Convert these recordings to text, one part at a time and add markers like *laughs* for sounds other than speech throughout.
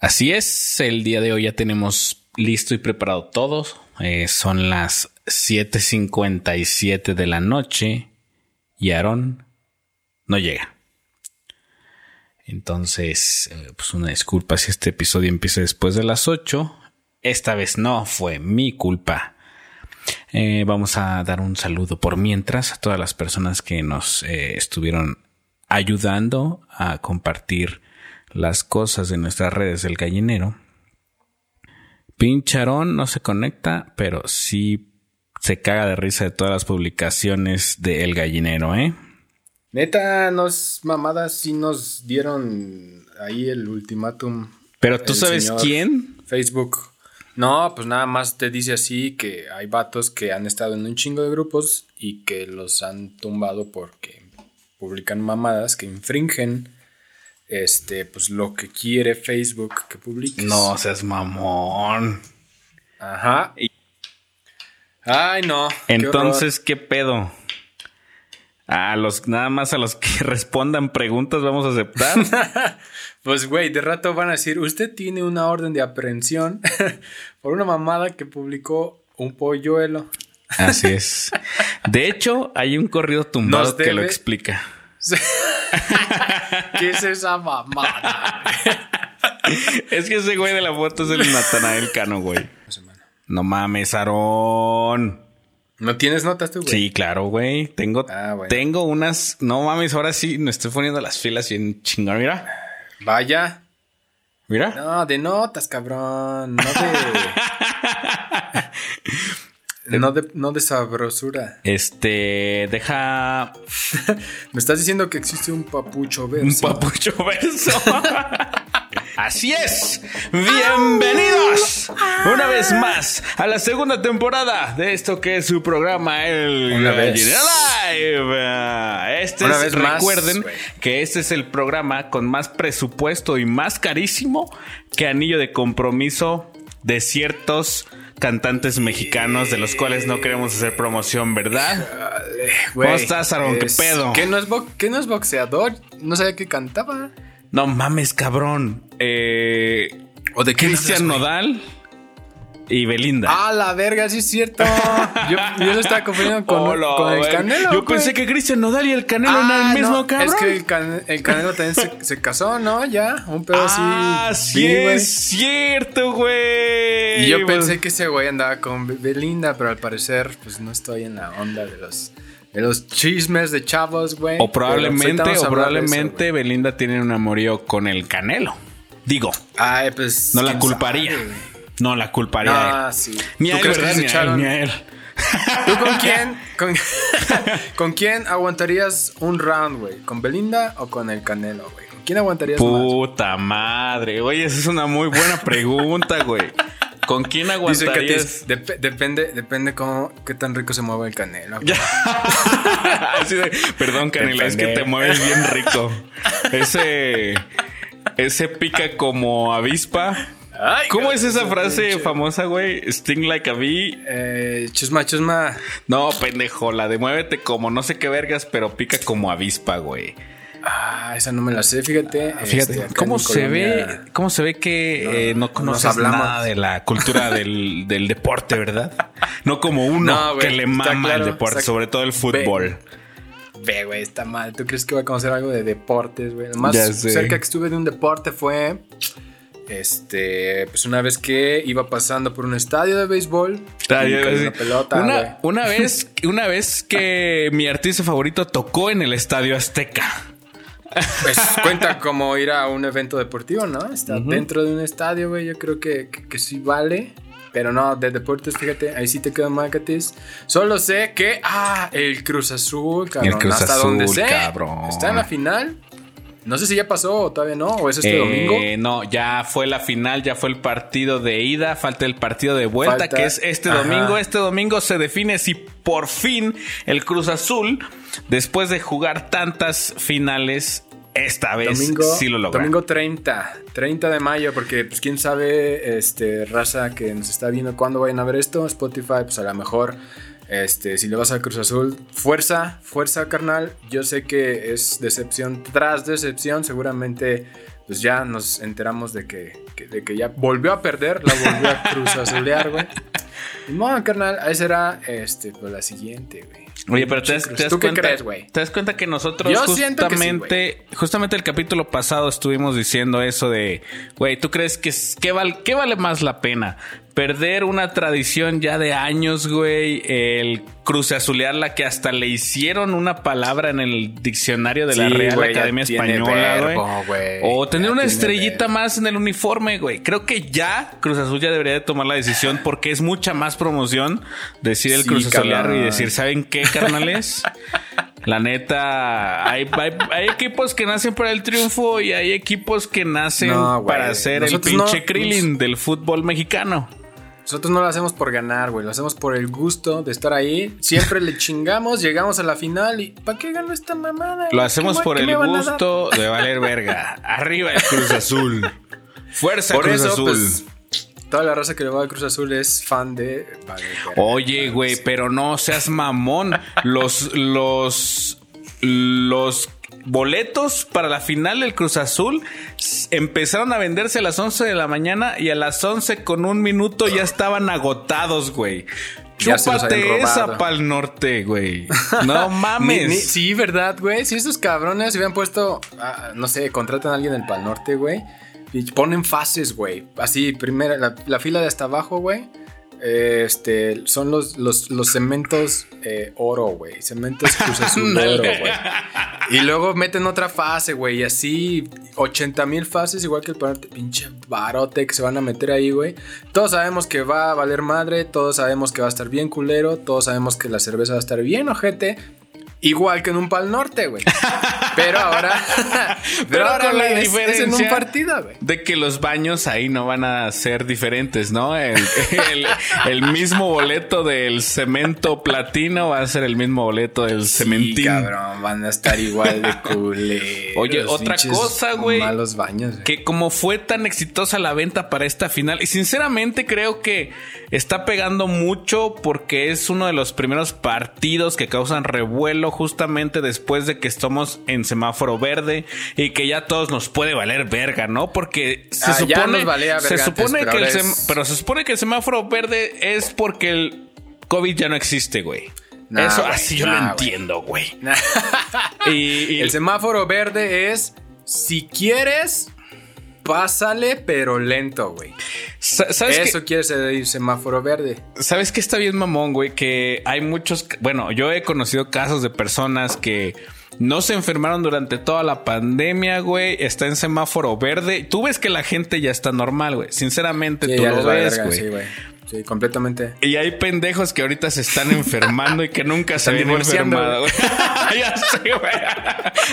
Así es, el día de hoy ya tenemos listo y preparado todo. Eh, son las 7.57 de la noche y Aaron no llega. Entonces, eh, pues una disculpa si este episodio empieza después de las 8. Esta vez no fue mi culpa. Eh, vamos a dar un saludo por mientras a todas las personas que nos estuvieron ayudando a compartir las cosas de nuestras redes del gallinero. Pincharón no se conecta, pero sí se caga de risa de todas las publicaciones de El Gallinero, ¿eh? Neta, nos mamadas sí nos dieron ahí el ultimátum. Pero tú sabes quién? Facebook. No, pues nada más te dice así que hay vatos que han estado en un chingo de grupos y que los han tumbado porque publican mamadas que infringen este, pues lo que quiere Facebook que publiques. No seas mamón. Ajá. Ay, no. Entonces, qué, pedo? A los, nada más a los que *laughs* respondan preguntas vamos a aceptar. *laughs* pues, güey, de rato van a decir, usted tiene una orden de aprehensión *laughs* por una mamada que publicó un polluelo. Así es. De hecho, hay un corrido tumbado que lo explica. *laughs* ¿Qué es esa mamada? es que ese güey de la foto es el Natanael Cano, güey. No mames, Aarón. ¿No tienes notas tú, güey? Sí, claro, güey. Tengo, ah, tengo unas. No mames, ahora sí me estoy poniendo las filas bien chingón. Mira. Vaya. Mira. No, de notas, cabrón. No de. *laughs* No de, no de sabrosura. Este, deja. *laughs* Me estás diciendo que existe un papucho verso. Un papucho verso. *laughs* Así es. Bienvenidos una vez más a la segunda temporada de esto que es su programa El una vez. Live. Este es, recuerden que este es el programa con más presupuesto y más carísimo que anillo de compromiso de ciertos cantantes mexicanos de los cuales no queremos hacer promoción, ¿verdad? ¿Cómo estás, Aaron? ¿Qué pedo? ¿Qué no, es ¿Qué no es boxeador? No sabía que cantaba. No mames, cabrón. Eh, ¿O de Cristian Nodal? Y Belinda. Ah, la verga, sí es cierto. Yo, yo lo estaba confundiendo con, el Canelo. Yo pensé que Cristian Nodal y el Canelo eran el ah, mismo cabrón. Es que el, Canelo también se, casó, ¿no? Ya, un pedo así. Ah, sí, es cierto, güey. Y yo pensé que ese güey andaba con Belinda, pero al parecer, pues no estoy en la onda de los de los chismes de chavos, güey. O probablemente, o probablemente Belinda tiene un amorío con el Canelo. Digo, Ay, pues. No la culparía. No, la culparía. Ah, sí. Ni a él, ¿verdad? Ni, a él, ¿Tú con quién? *laughs* *laughs* Con, quién aguantarías un round, güey? ¿Con Belinda o con el Canelo, güey? ¿Con quién aguantarías Puta madre. Oye, esa es una muy buena pregunta, güey. ¿Con quién aguantarías? depende, depende cómo, qué tan rico se mueve el canelo. *laughs* perdón, Canela, es que te mueves bien rico. Ese, ese pica como avispa ¿Cómo es esa frase famosa, güey? Sting like a bee. Eh, chusma, chusma. No, pendejo, la de muévete como no sé qué vergas, pero pica como avispa, güey. Ah, esa no me la sé, fíjate. Fíjate, este, ¿cómo se ve? ¿Cómo se ve que no, eh, conoces nada de la cultura *laughs* del, deporte, verdad? No como uno que le mama el deporte, sobre todo el fútbol. Ve, güey, está mal. ¿Tú crees que voy a conocer algo de deportes, güey? Lo más cerca que estuve de un deporte fue este, pues una vez que iba pasando por un estadio de béisbol, una, pelota, una, vez, una vez que mi artista favorito tocó en el estadio Azteca. Pues cuenta como ir a un evento deportivo, ¿no? Está dentro de un estadio, güey. Yo creo que, que, sí vale. Pero no, de deportes, fíjate, ahí sí te quedan macates. Solo sé que, ah, el Cruz Azul, cabrón. El Cruz hasta Azul, donde cabrón. Está en la final. No sé si ya pasó o todavía no, o es este eh, domingo. No, ya fue la final, ya fue el partido de ida, falta el partido de vuelta, que es este domingo. Este domingo se define si por fin el Cruz Azul, después de jugar tantas finales, esta vez sí lo logra. Domingo 30, 30 de mayo, porque pues quién sabe, este, raza que nos está viendo cuándo vayan a ver esto, Spotify, pues a lo mejor este, si le vas a Cruz Azul, fuerza, fuerza, carnal. Yo sé que es decepción tras decepción. Seguramente pues ya nos enteramos de que, de que ya volvió a perder, la volvió a *laughs* cruz azulear, güey. No, carnal, esa era este, pues, la siguiente, güey. Oye, pero te das, ¿Tú cuenta, qué crees, güey? Te das cuenta que nosotros justamente, justamente el capítulo pasado estuvimos diciendo eso de, güey, ¿tú crees que qué, val, qué vale más la pena? Perder una tradición ya de años, güey. El cruzazulearla que hasta le hicieron una palabra en el diccionario de la Real Academia Española, güey. O tener una estrellita más en el uniforme, güey. Creo que ya Cruz Azul ya debería de tomar la decisión porque es mucha más promoción decir el sí, y decir, ¿saben qué, carnales? La neta, hay, equipos que nacen para el triunfo y hay equipos que nacen para ser el pinche Krillin del fútbol mexicano. Nosotros no lo hacemos por ganar, güey. Lo hacemos por el gusto de estar ahí. Siempre le chingamos, llegamos a la final y ¿para qué ganó esta mamada? Lo hacemos por el gusto de valer verga. *laughs* Arriba el Cruz Azul. Fuerza Cruz Azul. Pues, toda la raza que le va al Cruz Azul es fan de. Oye, güey, pero no seas mamón. Los, los, los boletos para la final del Cruz Azul empezaron a venderse a las 11 de la mañana y a las 11 con un minuto ya estaban agotados, güey. Chúpate esa pa'l norte, güey. *laughs* No mames. sí, ¿verdad, güey? Si esos cabrones se hubieran puesto, ah, no sé, contratan a alguien del pal norte, güey. Y ponen fases, güey. Así, primera, la, la fila de hasta abajo, güey este, son los, los, los cementos eh, oro, güey. Cementos Cruz Azul *laughs* oro, güey. Y luego meten otra fase, güey. Y así 80 mil fases, igual que el pinche barote que se van a meter ahí, güey. Todos sabemos que va a valer madre. Todos sabemos que va a estar bien culero. Todos sabemos que la cerveza va a estar bien ojete. Igual que en un Pal Norte, güey. *laughs* Pero ahora. pero, ahora con la diferencia en un partido, güey. De que los baños ahí no van a ser diferentes, ¿no? El, mismo boleto del cemento platino va a ser el mismo boleto del sí, cementín. cabrón, van a estar igual de *laughs* cool. Oye, otra cosa, güey. Malos baños. Que como fue tan exitosa la venta para esta final, y sinceramente creo que está pegando mucho porque es uno de los primeros partidos que causan revuelo justamente después de que estamos en semáforo verde y que ya todos nos puede valer verga, ¿no? Porque se ah, supone, se supone que el pero se supone que el semáforo verde es porque el COVID ya no existe, güey. Eso así yo lo entiendo, güey. y, el semáforo verde es si quieres pásale, pero lento, güey. ¿Sabes Eso quiere decir semáforo verde. ¿Sabes qué está bien mamón, güey? Que hay muchos... Bueno, yo he conocido casos de personas que no se enfermaron durante toda la pandemia, güey. Está en semáforo verde. Tú ves que la gente ya está normal, güey. Sinceramente, tú lo ves, güey. Sí, completamente. Y hay pendejos que ahorita se están enfermando y que nunca se habían enfermado. *laughs* ya sé, güey.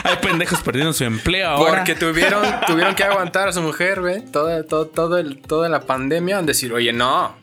Hay pendejos perdiendo su empleo ahora. Porque tuvieron, tuvieron que aguantar a su mujer, güey. Toda, todo, todo el, toda la pandemia. Decir, oye, no,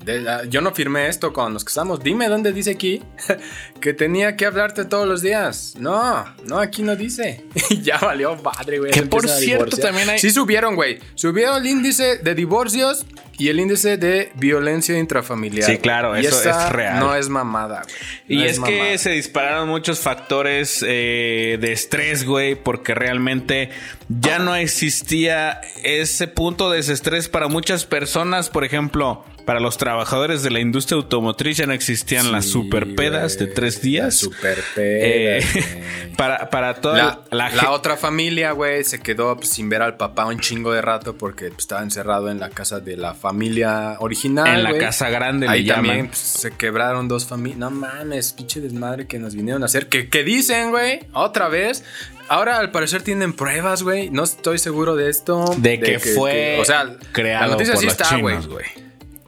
yo no firmé esto con los que estamos. Dime dónde dice aquí *laughs* que tenía que hablarte todos los días. No, no, aquí no dice. *laughs* Y ya valió padre, güey. Que por cierto también hay. Sí, subieron, güey. Subieron el índice de divorcios y el índice de violencia intrafamiliar. Sí, claro, eso es real. No es mamada, güey. y es, que se dispararon muchos factores eh, de estrés, güey, porque realmente ya no existía ese punto de desestrés para muchas personas. Por ejemplo, para los trabajadores de la industria automotriz ya no existían las super pedas de tres días. super pedas. Eh, *laughs* para, para toda la, la, otra familia, güey, se quedó pues, sin ver al papá un chingo de rato porque pues, estaba encerrado en la casa de la familia original. En la casa grande, Ahí también pues, se quebraron dos familias. No mames, pinche desmadre que nos vinieron a hacer. ¿Qué, qué dicen, güey? Otra vez. Ahora al parecer tienen pruebas, güey. No estoy seguro de esto. De, que, fue. o sea, creado la noticia sí está, güey.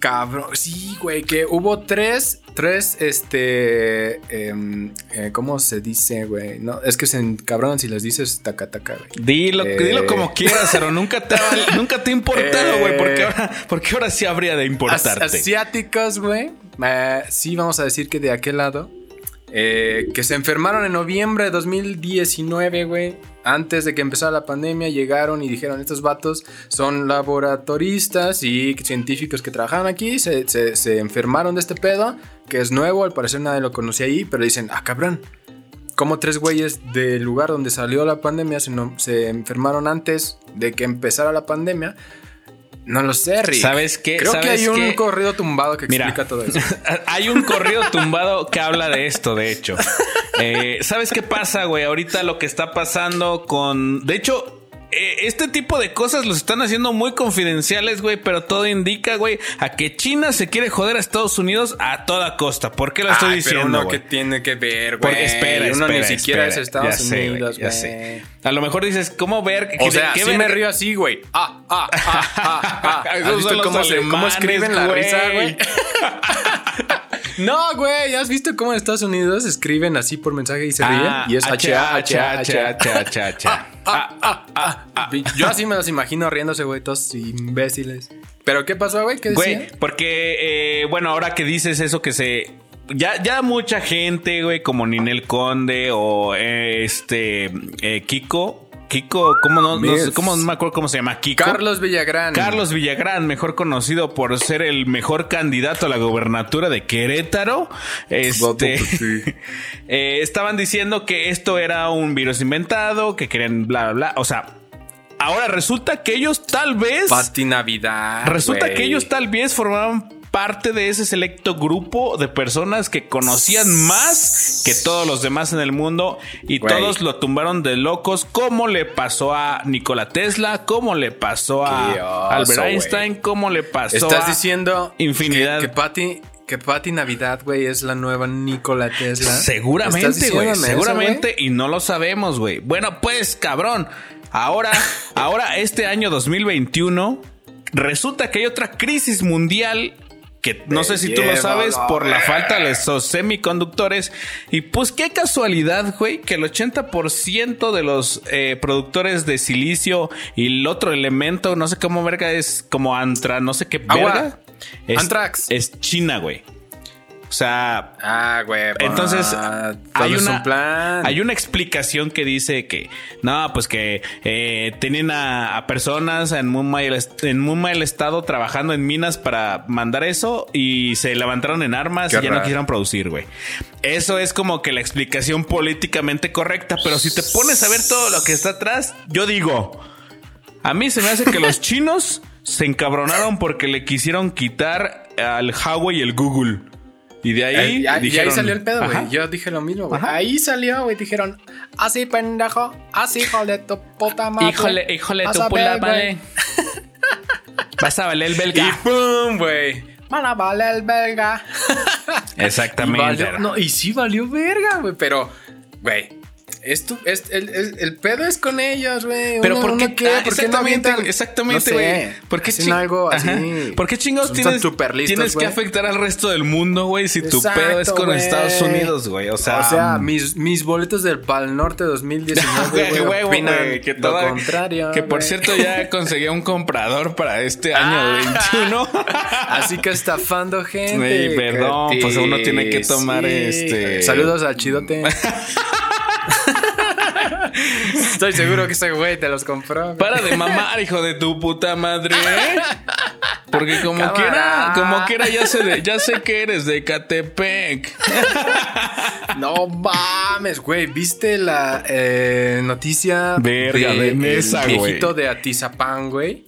Cabrón, sí, güey, que hubo tres, tres, este, em, eh, ¿cómo se dice, güey? No, es que se encabronan si les dices taca taca, güey. Dilo, dilo eh, como quieras, pero nunca te, *laughs* nunca te ha importado, güey, porque, eh, ahora, porque ahora sí habría de importarte. asiáticos, güey, sí vamos a decir que de aquel lado, que se enfermaron en noviembre de 2019, güey antes de que empezara la pandemia, llegaron y dijeron, estos vatos son laboratoristas y científicos que trabajan aquí, se, se, enfermaron de este pedo, que es nuevo, al parecer nadie lo conocía ahí, pero dicen, ah, cabrón, cómo tres güeyes del lugar donde salió la pandemia se enfermaron antes de que empezara la pandemia. No lo sé, Rick. ¿Sabes qué? Creo ¿Sabes que hay un corrido tumbado que Mira, explica todo eso. *laughs* hay un corrido tumbado que habla de esto, de hecho. Eh, ¿Sabes qué pasa, güey? Ahorita lo que está pasando con... De hecho... eh, Este tipo de cosas los están haciendo muy confidenciales, güey, pero todo indica, güey, a que China se quiere joder a Estados Unidos a toda costa. ¿Por qué lo estoy Ay, diciendo? Pero uno güey? que tiene que ver, güey. Porque espera, Uno espera, ni siquiera espera. es Estados Ya sé, güey, Unidos, ya sé. A lo mejor dices, ¿cómo ver? O ¿Qué- sea, qué sí me río así, güey. Ah, ah, ah, ah, ah. *laughs* ¿Has Esos visto cómo, se- cómo escriben la güey. risa, güey? *laughs* *laughs* no, güey. ¿Has visto cómo en Estados Unidos escriben así por mensaje y se ríen? Ah, y es H, A, H, A, H, A. H, H, H. Ah, ah, ah, ah. Yo así me los imagino riéndose, güey, todos imbéciles. ¿Pero qué pasó, güey? ¿Qué decía? Güey, porque, eh, bueno, ahora que dices eso que se... Ya, ya mucha gente, güey, como Ninel Conde o eh, este eh, Kiko. Kiko, ¿cómo no, no cómo no me acuerdo cómo se llama? Kiko. Carlos Villagrán. Carlos Villagrán, mejor conocido por ser el mejor candidato a la gobernatura de Querétaro. Este, *laughs* eh, estaban diciendo que esto era un virus inventado, que querían bla, bla, bla. O sea, ahora resulta que ellos tal vez... Pati Navidad. Resulta que ellos tal vez formaban parte de ese selecto grupo de personas que conocían más que todos los demás en el mundo y todos lo tumbaron de locos, como le pasó a Nikola Tesla, como le pasó a Albert. Einstein, como le pasó Estás a diciendo infinidad. que, que Patty que Patty Navidad, güey, es la nueva Nikola Tesla. ¿Estás Seguramente, güey. diciéndome eso, Seguramente. y no lo sabemos, güey. Bueno, pues, cabrón. Ahora, ahora, este año 2021, resulta que hay otra crisis mundial. Que no sé si tú lo sabes por la falta de esos semiconductores. Y pues qué casualidad, güey, que el 80% de los eh, productores de silicio y el otro elemento, no sé cómo verga es, como antra, no sé qué Agua. verga. Es, Antrax. Es China, güey. O sea, Ah, güey. pues, entonces todo hay una, un plan. hay una explicación que dice que no, pues que eh, tienen a, a personas en muy, mal, en muy mal estado trabajando en minas para mandar eso y se levantaron en armas Qué y ya no quisieron producir, güey. Eso es como que la explicación políticamente correcta, pero si te pones a ver todo lo que está atrás, yo digo, a mí se me hace que los *laughs* chinos se encabronaron porque le quisieron quitar al Huawei y el Google. Y de ahí, Eh, y, y ahí dijeron, salió el pedo, güey. Yo dije lo mismo, güey. Ahí salió, güey. Dijeron, así pendejo, así hijo de tu puta madre. Híjole, híjole, tu a pula, ver, vale. *laughs* Vas a valer el belga. Y pum, güey. Van a valer el belga. Y Exactamente. valió- no, y sí valió verga, güey. Pero, güey. Esto, es, el, el- el pedo es con ellos, güey. Pero Uno- ¿por qué? uno qué? ah, ¿Por qué no exactamente, güey, exactamente, no sé, ¿Por qué ching- algo así? ¿Por qué chingados tienes, listos, tienes que afectar al resto del mundo, güey? Si tu Exacto, pedo es con. Estados Unidos, güey. O sea, o sea, mis, mis boletos del Pal Norte *laughs* 2019, güey, que lo toda- contrario. Que por cierto ya *laughs* conseguí un comprador para este año Ah. 21. *laughs* Así que estafando gente. Güey, perdón, pues uno tiene que tomar, este- Saludos al chidote. Estoy seguro que ese güey te los compró. Para de mamar, hijo de tu puta madre. Porque como Cámara. quiera, como quiera ya sé de- ya sé que eres de Catepec. No mames, güey. ¿Viste la eh, noticia Verga, de güey. viejito de Atizapán, güey?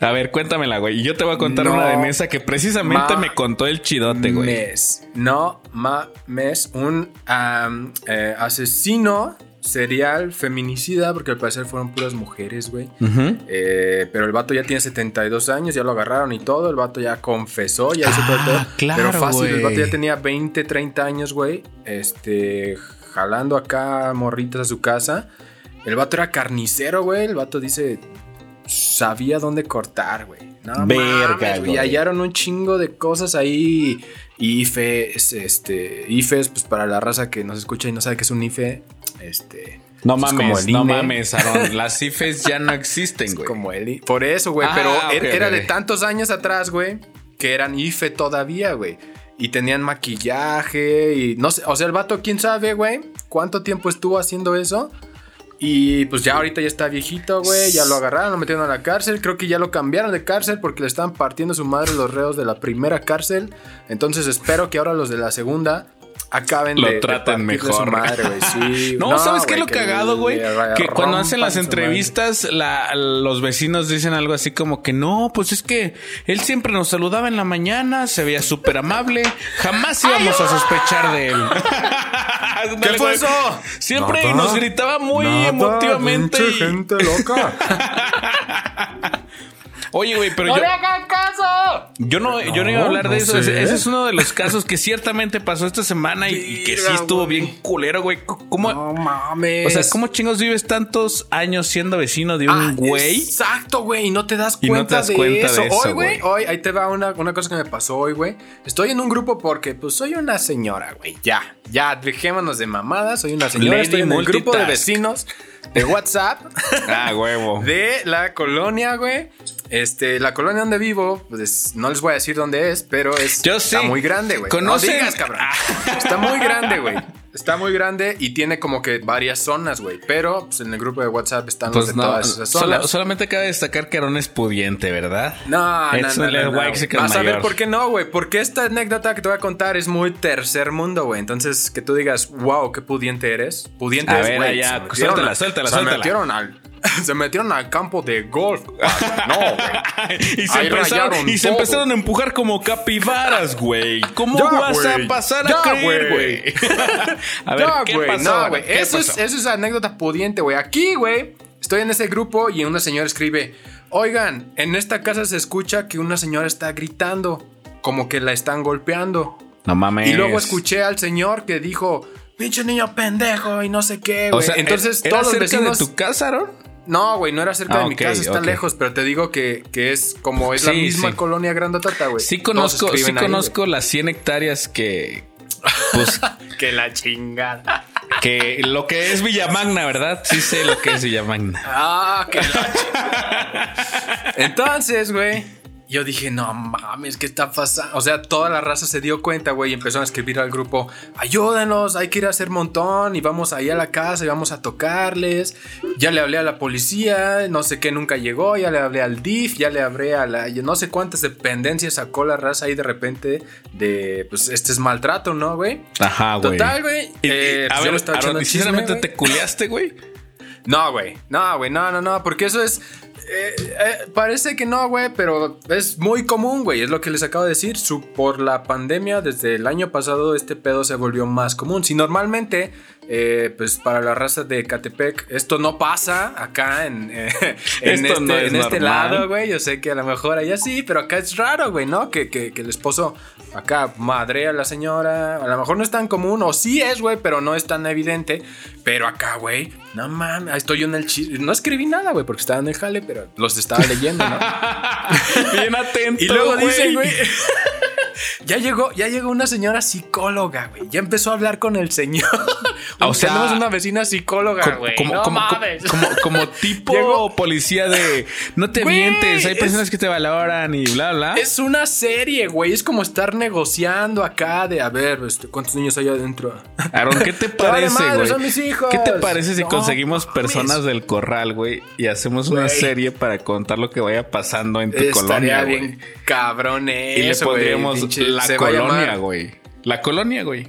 A ver, cuéntamela, güey. Y yo te voy a contar No una de Nesa que precisamente ma- me contó el chidote, güey. Mes. No mames. Un eh, asesino serial feminicida, porque al parecer fueron puras mujeres, güey. Eh, pero el vato ya tiene 72 años, ya lo agarraron y todo. El vato ya confesó, ya hizo todo Ah, claro, Pero fácil, el vato ya tenía 20, 30 años, güey. Este, jalando acá morritas a su casa. El vato era carnicero, güey. El vato dice, sabía dónde cortar, güey. No Verga, mames, güey. Y hallaron un chingo de cosas ahí. IFEs, este, IFEs, pues para la raza que nos escucha y no sabe qué es un IFE, este... No es mames, no mames, Aaron. *laughs* Las cifes ya no existen, güey. como el Por eso, güey. Ah, pero ok, era, de tantos años atrás, güey, que eran IFE todavía, güey. Y tenían maquillaje y no sé, o sea, el vato, quién sabe, güey, cuánto tiempo estuvo haciendo eso. Y pues ya ahorita ya está viejito, güey, ya lo agarraron, lo metieron a la cárcel. Creo que ya lo cambiaron de cárcel porque le estaban partiendo su madre los reos de la primera cárcel. Entonces espero que ahora los de la segunda acaben lo de, traten mejor. *laughs* no, ¿sabes qué es lo cagado, güey? Que cuando hacen las entrevistas, la, los vecinos dicen algo así como que no, pues es que él siempre nos saludaba en la mañana, se veía súper amable, jamás íbamos a sospechar de él. *laughs* ¿Qué fue eso? Siempre nos gritaba muy emotivamente. gente loca. *laughs* Oye, güey, pero ¡No yo. le hagan caso! Yo no, yo no iba a No, hablar de eso. Ese, ese es uno de los casos que ciertamente pasó esta semana y, y que sí estuvo bien culero, güey. ¿Cómo, No mames. o sea, ¿cómo chingos vives tantos años siendo vecino de un Ah, güey? Exacto, güey. Y no te das Y no cuenta, te das de, cuenta eso. de eso, Hoy, güey, hoy, ahí te va una, una cosa que me pasó hoy, güey. Estoy en un grupo porque, pues, soy una señora, güey. Ya, ya, dejémonos de mamadas. Soy una señora. Lady estoy en el grupo de vecinos de WhatsApp *laughs* Ah, huevo. de la colonia, güey. Este, la colonia donde vivo, pues no les voy a decir dónde es, pero es Yo está muy grande, güey. No digas, cabrón. Está muy grande, güey. Está muy grande y tiene como que varias zonas, güey. Pero pues, en el grupo de WhatsApp están los Pues de no, todas esas zonas. solamente cabe destacar que Aaron es pudiente, ¿verdad? No, no, Es no, no, no, chicken Vas a ver mayor. por qué no, güey. Porque esta anécdota que te voy a contar es muy tercer mundo, güey. Entonces, que tú digas, wow, qué pudiente eres. Pudiente A es, ver, güey. ya, suéltala, al- suéltala, se suéltala. Metieron al, *laughs* se metieron al campo de golf. No, güey. *laughs* y se, Ahí empezaron, y se empezaron a empujar como capibaras, güey. ¿Cómo Ya, vas a pasar Ya, a creer, güey. *laughs* a ver, No, ¿qué güey, pasó? no, güey. ¿Qué Eso es, pasó? eso es anécdota pudiente, güey. Aquí, güey, estoy en ese grupo y una señora escribe: Oigan, en esta casa se escucha que una señora está gritando, como que la están golpeando. No mames. Y luego escuché al señor que dijo: Pinche niño pendejo y no sé qué, O güey. sea, Entonces, ¿era todos los vecinos. de tu casa, Aaron? No, güey, no era cerca Ah, de mi ok, casa, está lejos, pero te digo que, que es como es la misma sí. colonia grandotata, güey. Sí conozco, sí ahí, conozco las 100 hectáreas que... Pues. *laughs* Que la chingada. que lo que es Villamagna, ¿verdad? Sí sé lo que es Villamagna. Ah, que la chingada. *laughs* Entonces, güey, yo dije, no mames, ¿qué está pasando? O sea, toda la raza se dio cuenta, güey, y empezaron a escribir al grupo, ayúdenos, hay que ir a hacer montón, y vamos ahí a la casa y vamos a tocarles. Ya le hablé a la policía, no sé qué nunca llegó, ya le hablé al DIF, ya le hablé a la, no sé cuántas dependencias sacó la raza ahí de repente de, pues, este es maltrato, ¿no, güey? Ajá, güey. Total, güey. Eh, a pues yo ver, me estaba Aaron, echando ¿y el chisme, sinceramente te culeaste, güey? No, güey. No, güey. No, no, no. Porque eso es. Eh, eh, parece que no, güey. Pero es muy común, güey. Es lo que les acabo de decir. Su, por la pandemia, desde el año pasado, este pedo se volvió más común. Si normalmente, eh, pues para la raza de Catepec, esto no pasa acá en, en este, no es en este lado, güey. Yo sé que a lo mejor allá sí, pero acá es raro, güey, ¿no? Que, que- que el esposo acá madre a la señora. A lo mejor no es tan común, o sí es, güey, pero no es tan evidente. Pero acá, güey, no mames, estoy yo en el chisme. No escribí nada, güey, porque estaba en el jale, pero los estaba leyendo, ¿no? *laughs* Bien atento, Y luego dicen, güey. *laughs* Ya llegó, ya llegó una señora psicóloga, güey. Ya empezó a hablar con el señor. O sea, tenemos una vecina psicóloga, güey. como, no como, mames. como, como *laughs* tipo Llegó- policía de no te mientes, hay es- personas que te valoran y bla, bla. Es una serie, güey. Es como estar negociando acá de a ver, este, ¿cuántos niños hay adentro? Aaron, ¿qué te *laughs* parece, güey? ¿Qué te parece si No, conseguimos mames. personas del corral, güey, y hacemos una serie para contar lo que vaya pasando en tu Estaría colonia, güey? bien cabrón Y le eso, pondríamos Pinche- la colonia, güey. La colonia, güey.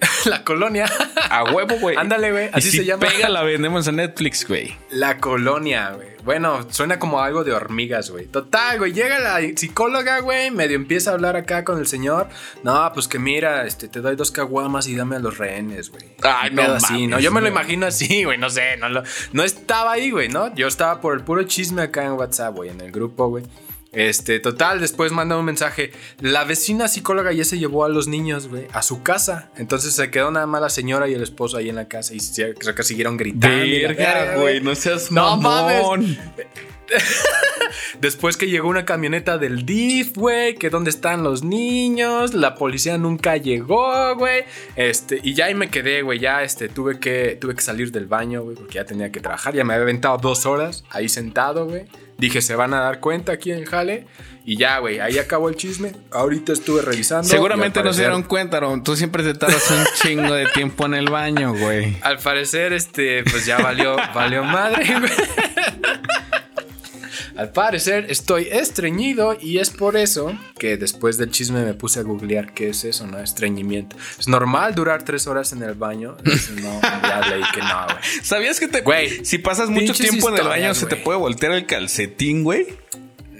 *laughs* La colonia. A huevo, güey. Ándale, güey, Y así si se llama. pega, la vendemos en Netflix, güey. La colonia, güey. Bueno, suena como algo de hormigas, güey. Total, güey. Llega la psicóloga, güey. Medio empieza a hablar acá con el señor. No, pues que mira, este, te doy dos caguamas y dame a los rehenes, güey. Ay, no así, mames, ¿no? Yo me lo imagino así, güey. No sé, no, lo- no estaba ahí, güey, ¿no? Yo estaba por el puro chisme acá en WhatsApp, güey, en el grupo, güey. Este, total, después manda un mensaje. La vecina psicóloga ya se llevó a los niños, güey, a su casa. Entonces se quedó nada más la señora y el esposo ahí en la casa y se, creo que siguieron gritando. verga, güey, no seas No mamón. *laughs* Después que llegó una camioneta del DIF, güey, que dónde están los niños, la policía nunca llegó, güey. Este, y ya ahí me quedé, güey, ya este tuve que tuve que salir del baño, güey, porque ya tenía que trabajar, ya me había aventado dos horas ahí sentado, güey. Dije, se van a dar cuenta aquí en jale. Y ya, güey, ahí acabó el chisme. Ahorita estuve revisando. Seguramente no se dieron cuenta, Aaron. Tú siempre te tardas un chingo de tiempo en el baño, güey. Al parecer, este, pues ya valió, valió madre, güey. Al parecer estoy estreñido y es por eso que después del chisme me puse a googlear qué es eso, ¿no? Estreñimiento. ¿Es normal durar tres horas en el baño? No, ya leí que no, güey. *laughs* ¿Sabías que te... Güey, si pasas mucho tiempo en el baño se te puede voltear el calcetín, güey?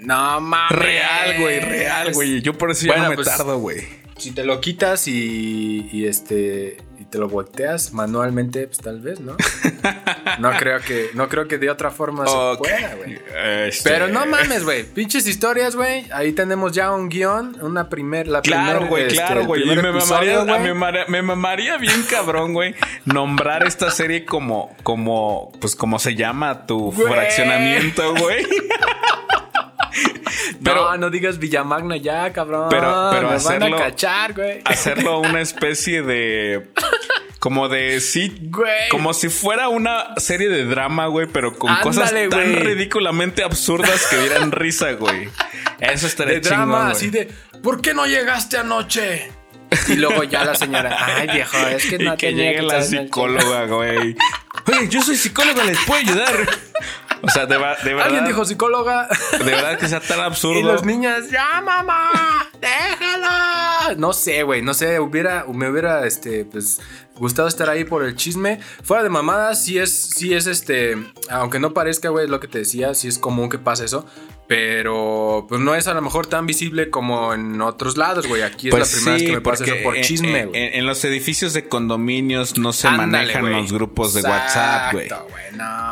No mames. Real, güey, real, güey. Yo por eso ya no me pues, tardo, güey. Si te lo quitas y, y este y te lo volteas manualmente, pues tal vez, ¿no? *laughs* No creo que, no creo que de otra forma se pueda, güey. Este, Pero no mames, güey. Pinches historias, güey. Ahí tenemos ya un guion, una primer, la Claro, güey, este, claro, güey. Me mamaría, me, mamaría bien cabrón, güey, nombrar esta serie como, como, pues como se llama tu fraccionamiento, güey. *laughs* Pero, no, no digas Villamagna ya, cabrón. Pero, pero hacerlo, van a cachar, güey. Hacerlo una especie de. *laughs* Como de sí, güey. Como si fuera una serie de drama, güey, pero con cosas tan ridículamente absurdas que dieran *laughs* risa, güey. Eso estaría de drama, así de ¿Por qué no llegaste anoche? Y luego ya la señora, ay viejo, es que no y que llegue la psicóloga, güey. *laughs* Oye, yo soy psicóloga, les puedo ayudar. O sea, de, verdad. Alguien dijo psicóloga. De verdad que sea tan *laughs* absurdo. Y los niñas, ya mamá, déjala. No sé, güey, no sé, hubiera, me hubiera, este, pues, gustado estar ahí por el chisme. Fuera de mamadas, sí es, sí es, este, aunque no parezca, güey, lo que te decía, sí es común que pase eso. Pero pues no es a lo mejor tan visible como en otros lados, güey. Aquí es pues la primera vez que me pasa eso por chisme, güey. En, los edificios de condominios no se manejan los grupos de WhatsApp, güey.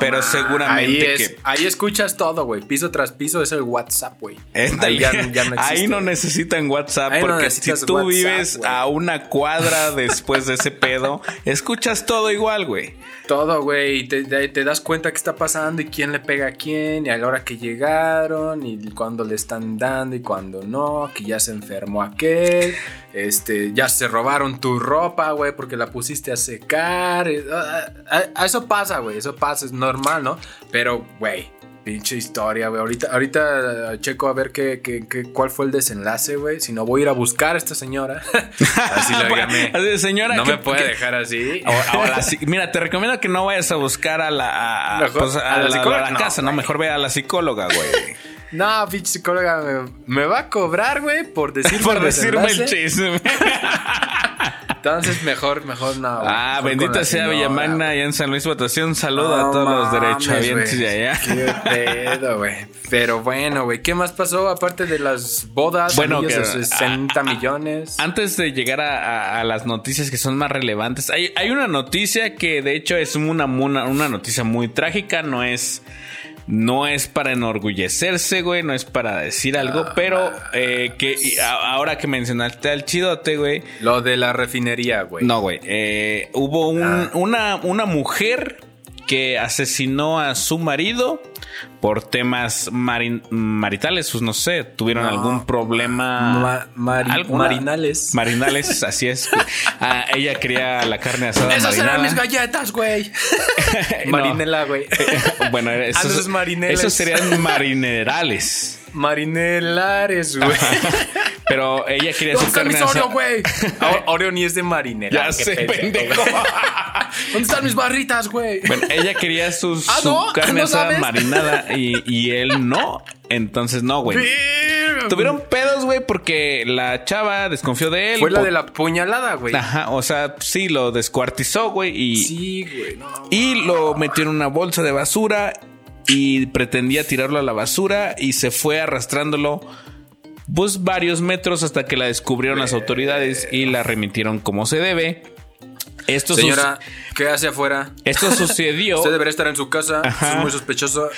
Pero seguramente ahí que... Ahí escuchas todo, güey. Piso tras piso es el WhatsApp, güey. Ahí, ya, no *laughs* ahí no necesitan WhatsApp porque si tú vives a una cuadra después de ese pedo, escuchas todo igual, güey. Todo, güey. Y te, te das cuenta qué está pasando y quién le pega a quién y a la hora que llegaron y cuando le están dando y cuando no, que ya se enfermó aquel, este, ya se robaron tu ropa, güey, porque la pusiste a secar. eso pasa, güey, eso pasa, es normal, ¿no? Pero, güey, pinche historia, güey. Ahorita, ahorita checo a ver qué, qué, cuál fue el desenlace, güey. Si no, voy a ir a buscar a esta señora. *laughs* así la llamé. Señora, no me puede dejar así. mira, te recomiendo que no vayas a buscar a la, a, pues, la, casa, no, mejor ve a la psicóloga, güey. *laughs* No, pinche psicóloga me, va a cobrar, güey, por decirme, por decirme el chisme. Entonces, mejor, mejor no. Ah, bendita sea Villamagna y en San Luis Votación. Un saludo a todos los derechohabientes de allá. Qué pedo, güey. Pero bueno, güey, ¿qué más pasó aparte de las bodas? Bueno, que, 60 millones. Antes de llegar a, las noticias que son más relevantes, hay, hay una noticia que de hecho es una, una, una noticia muy trágica, no es no es para enorgullecerse, güey, no es para decir algo, ah, pero eh, que ahora que mencionaste al chidote, güey. Lo de la refinería, güey. No, güey. Eh, hubo ah. una, una mujer que asesinó a su marido por temas maritales, pues no sé, tuvieron algún problema. marinales. Marinales, *laughs* así es. Ah, ella quería la carne asada. Esas eran mis galletas, güey. *laughs* Marinela, güey. *laughs* bueno, esos, ah, esos serían marinerales. Marinelares, güey. *laughs* Pero ella quería su carne asada. Oreo, güey? *laughs* Oreo ni es de marinera. Ya sé, pendejo. *laughs* ¿Dónde están mis barritas, güey? Bueno, ella quería su, ¿Ah, su carne asada marinada y, y, él no. Entonces, no, güey. Tuvieron pedos, güey, porque la chava desconfió de él. Fue la de la puñalada, güey. Ajá, o sea, sí, lo descuartizó, güey. Y, sí, güey. No, y lo metió en una bolsa de basura y pretendía tirarlo a la basura y se fue arrastrándolo pues varios metros hasta que la descubrieron las autoridades y la remitieron como se debe. Esto Señora, ¿qué hace afuera? Esto *laughs* sucedió. Usted debería estar en su casa. Es muy sospechoso.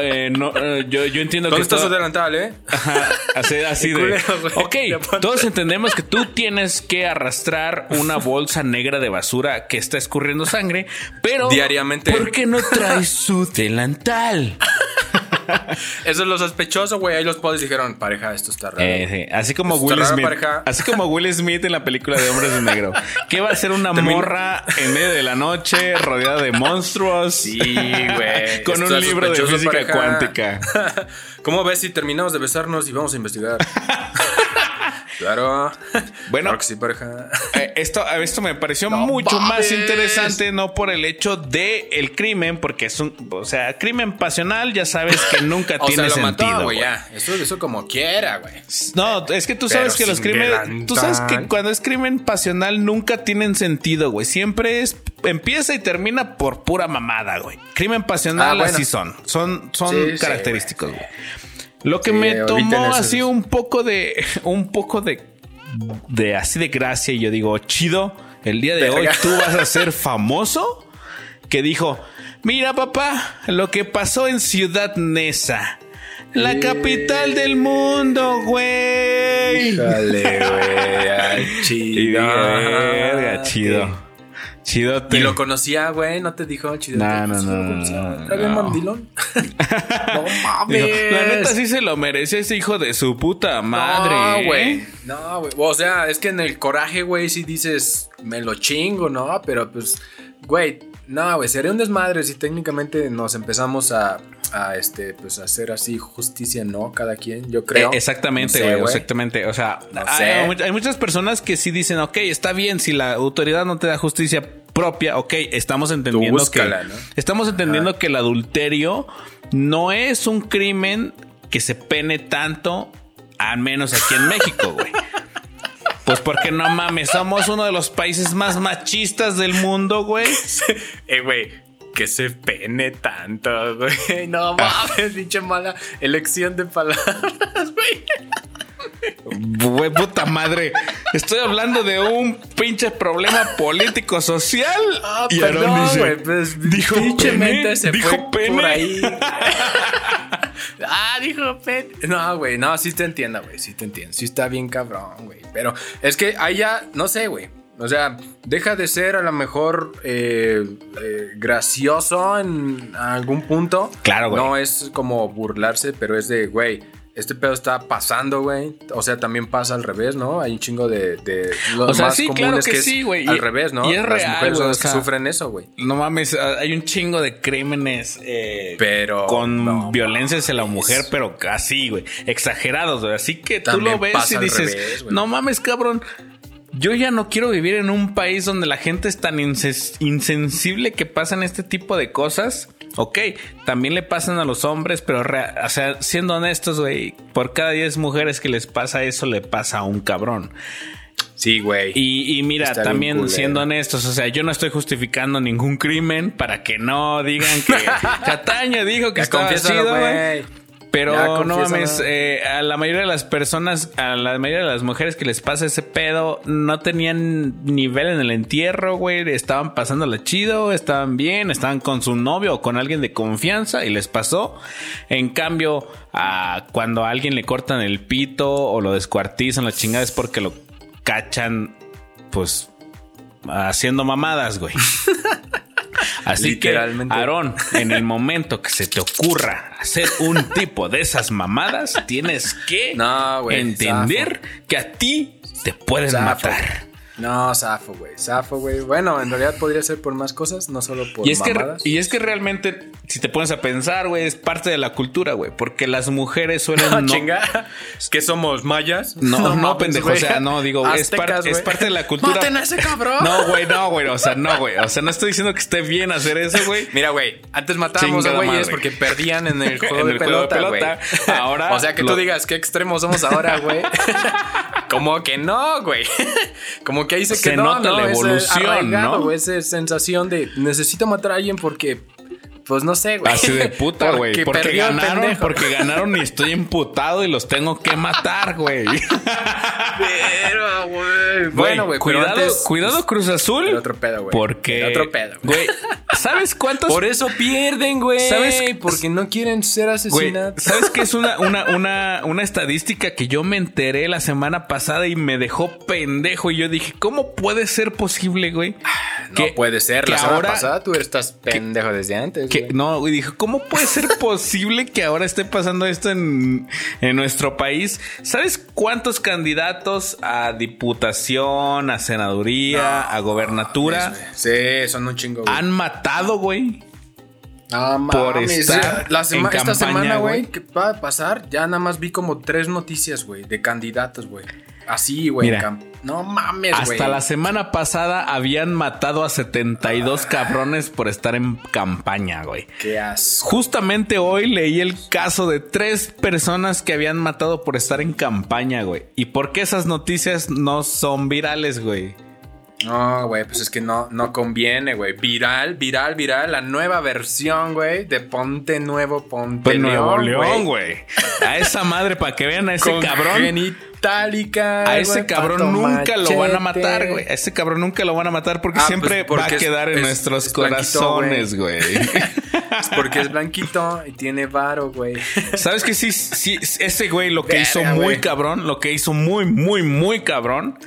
Eh, eh, yo, entiendo que. ¿Dónde está su delantal, eh? Ajá, así, *laughs* de. ok, todos entendemos que tú tienes que arrastrar una bolsa negra de basura que está escurriendo sangre, pero. Diariamente. ¿Por qué no traes su delantal? *laughs* *laughs* Eso es lo sospechoso, güey. Ahí los padres dijeron, pareja, esto está raro. Eh, así como Will Smith. Así como Will Smith en la película de Hombres de Negro. ¿Qué va a ser una morra en medio de la noche, rodeada de monstruos? Sí, güey. *laughs* Con un libro de física cuántica. *laughs* ¿Cómo ves si terminamos de besarnos y vamos a investigar? Claro. *laughs* Bueno, Claro sí, pareja. Eh, esto, esto me pareció No mucho más interesante, no por el hecho de el crimen, porque es un, o sea, crimen pasional, ya sabes que nunca *laughs* O tiene sea, lo sentido. mató, güey, ya. Eso, eso como quiera, güey. No, es que tú Pero sabes que los crímenes, tú sabes que cuando es crimen pasional nunca tienen sentido, güey. Siempre es empieza y termina por pura mamada, güey. Crimen pasional Ah, bueno. así son, son son Sí, característicos, güey. güey. Lo que Sí, me tomó esos. así un poco de *laughs* un poco de de así de gracia y yo digo, chido, el día de hoy tú vas a *laughs* ser famoso, que dijo, mira papá, lo que pasó en Ciudad Neza, la capital del mundo, güey. Dale, güey. *laughs* Y chido. verga, chido. Chidote. Y lo conocía, güey, no te dijo chido. No, no, Sí, no, conocía. no, ¿Está bien no. mandilón? *laughs* no Digo, mames. la neta sí se lo merece ese hijo de su puta madre. No, ¿eh? güey. No, güey. O sea, es que en el coraje, güey, sí dices, me lo chingo, ¿no? Pero pues, güey, no, güey, sería un desmadre si técnicamente nos empezamos a, a este, pues, a hacer así justicia, ¿no? Cada quien, yo creo. Eh, exactamente, No sé, güey, exactamente. O sea, No hay, sé. hay muchas personas que sí dicen, ok, está bien, si la autoridad no te da justicia propia, ok, estamos entendiendo búscala, que ¿no? estamos entendiendo que el adulterio no es un crimen que se pene tanto, al menos aquí en México, güey. Pues porque no mames, somos uno de los países más machistas del mundo, güey. Eh, güey, que se pene tanto, güey. No mames, pinche mala elección de palabras, güey. Güey, puta madre. Estoy hablando de un pinche problema político social. Ah, y perdón, Aarón dice, güey, pues, dijo pinche pene, mente se dijo fue pene. por ahí. *laughs* ah, dijo pene. No, güey, no, sí te entiendo, güey, sí te entiendo. Sí está bien cabrón, güey. Pero es que ahí ya, no sé, güey. O sea, deja de ser a lo mejor eh, eh, gracioso en algún punto. Claro, güey. No es como burlarse, pero es de, güey, este pedo está pasando, güey. O sea, también pasa al revés, ¿no? Hay un chingo de... de lo O sea, más sí, común claro es que es sí, güey. Al Y- revés, ¿no? y es Las real, mujeres son las que sufren eso, güey. No mames, ah, hay un chingo de crímenes eh, Pero, con no violencia hacia la mujer, pero así, güey, exagerados, güey. Así que tú lo ves y dices, revés, no mames, cabrón. Yo ya no quiero vivir en un país donde la gente es tan insensible que pasan este tipo de cosas. Ok, también le pasan a los hombres, pero o sea, siendo honestos, güey, por cada 10 mujeres que les pasa eso, le pasa a un cabrón. Sí, güey. Y, y mira, Está también siendo honestos, o sea, yo no estoy justificando ningún crimen para que no digan que *laughs* Cataño dijo que estaba güey. Pero Ya, no mames, eh, a la mayoría de las personas, a la mayoría de las mujeres que les pasa ese pedo, no tenían nivel en el entierro, güey. Estaban pasándola chido, estaban bien, estaban con su novio o con alguien de confianza y les pasó. En cambio, a cuando a alguien le cortan el pito o lo descuartizan, la chingada es porque lo cachan, pues, haciendo mamadas, güey. *laughs* Así que. Aarón, en el momento que se te ocurra hacer un *laughs* tipo de esas mamadas, tienes que No, entender que a ti te pueden Zafo. matar. No, zafo, güey. Zafo, güey. Bueno, en realidad podría ser por más cosas, no solo por Y es, que, mamadas. y es que realmente, si te pones a pensar, güey, es parte de la cultura, güey. Porque las mujeres suelen *laughs* Ah, no, chinga. ¿Qué somos? ¿Mayas? *laughs* No, no, pendejo, o sea, no, digo, es, par- Aztecas, es parte de la cultura. ¡Maten a ese cabrón! No, güey, no, güey, o sea, no, güey. O sea, no estoy diciendo que esté bien hacer eso, güey. *laughs* Mira, güey, antes matábamos a Chingada güeyes madre. porque perdían en el juego, En de, pelota, güey. Ahora o sea, que lo- tú digas qué extremos somos ahora, güey. Como que no, güey. Como que ahí se Se quedó, nota ¿no? la Ese evolución, arraigado, ¿no? Esa sensación de necesito matar a alguien porque, pues no sé, güey. Así de puta, *laughs* güey. Porque, perdió el ganaron, pendejo. porque ganaron y estoy emputado y los tengo que matar, güey. *laughs* Pero, güey. Bueno, güey, cuidado, antes- cuidado Cruz Azul. Era otro pedo, güey. Porque. Otro pedo, güey. ¿sabes cuántos? Por eso pierden, güey. ¿Sabes? Porque no quieren ser asesinados. ¿sabes qué es una, *laughs* una, una, una estadística que yo me enteré la semana pasada y me dejó pendejo? Y yo dije, ¿cómo puede ser posible, güey? No puede ser. La semana ahora- pasada tú estás pendejo desde antes. Que, no, güey, dije, ¿cómo puede ser *laughs* posible que ahora esté pasando esto en, en nuestro país? ¿Sabes cuántos candidatos a diputación, a senaduría, a gobernatura Sí, son un chingo, güey. han matado, güey? No por mames, estar la sema- en esta campaña, semana, güey. güey, ¿qué va a pasar? Ya nada más vi como tres noticias, güey, de candidatos, güey. Así, güey. No mames, güey. Hasta la semana pasada habían matado a 72 cabrones por estar en campaña, güey. Qué asco. Justamente hoy leí el caso de tres personas que habían matado por estar en campaña, güey. ¿Y por qué esas noticias no son virales, güey? No, güey, pues es que no, no conviene, güey. Viral, viral, viral. La nueva versión, güey, de Ponte Nuevo, Ponte Pues Nuevo León, León, güey. A esa madre, para que vean a ese cabrón. Genitalica. A ese cabrón nunca lo van a matar, güey. A ese cabrón nunca lo van a matar porque Ah, siempre pues va a quedar en es- nuestros es corazones, güey. *laughs* Es porque es blanquito y tiene varo, güey. ¿Sabes que sí, sí, ese güey lo que Verga, hizo muy cabrón, lo que hizo muy, muy, muy cabrón.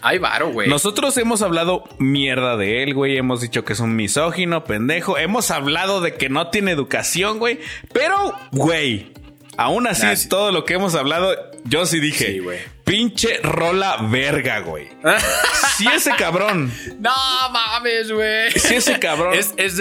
Hay varo, güey. Nosotros hemos hablado mierda de él, güey. Hemos dicho que es un misógino, pendejo. Hemos hablado de que no tiene educación, güey. Pero, güey, aún así, sí. todo lo que hemos hablado, yo sí dije, Sí, pinche rola verga, güey. *laughs* Si ese cabrón, No mames, güey. si ese cabrón. Es, es,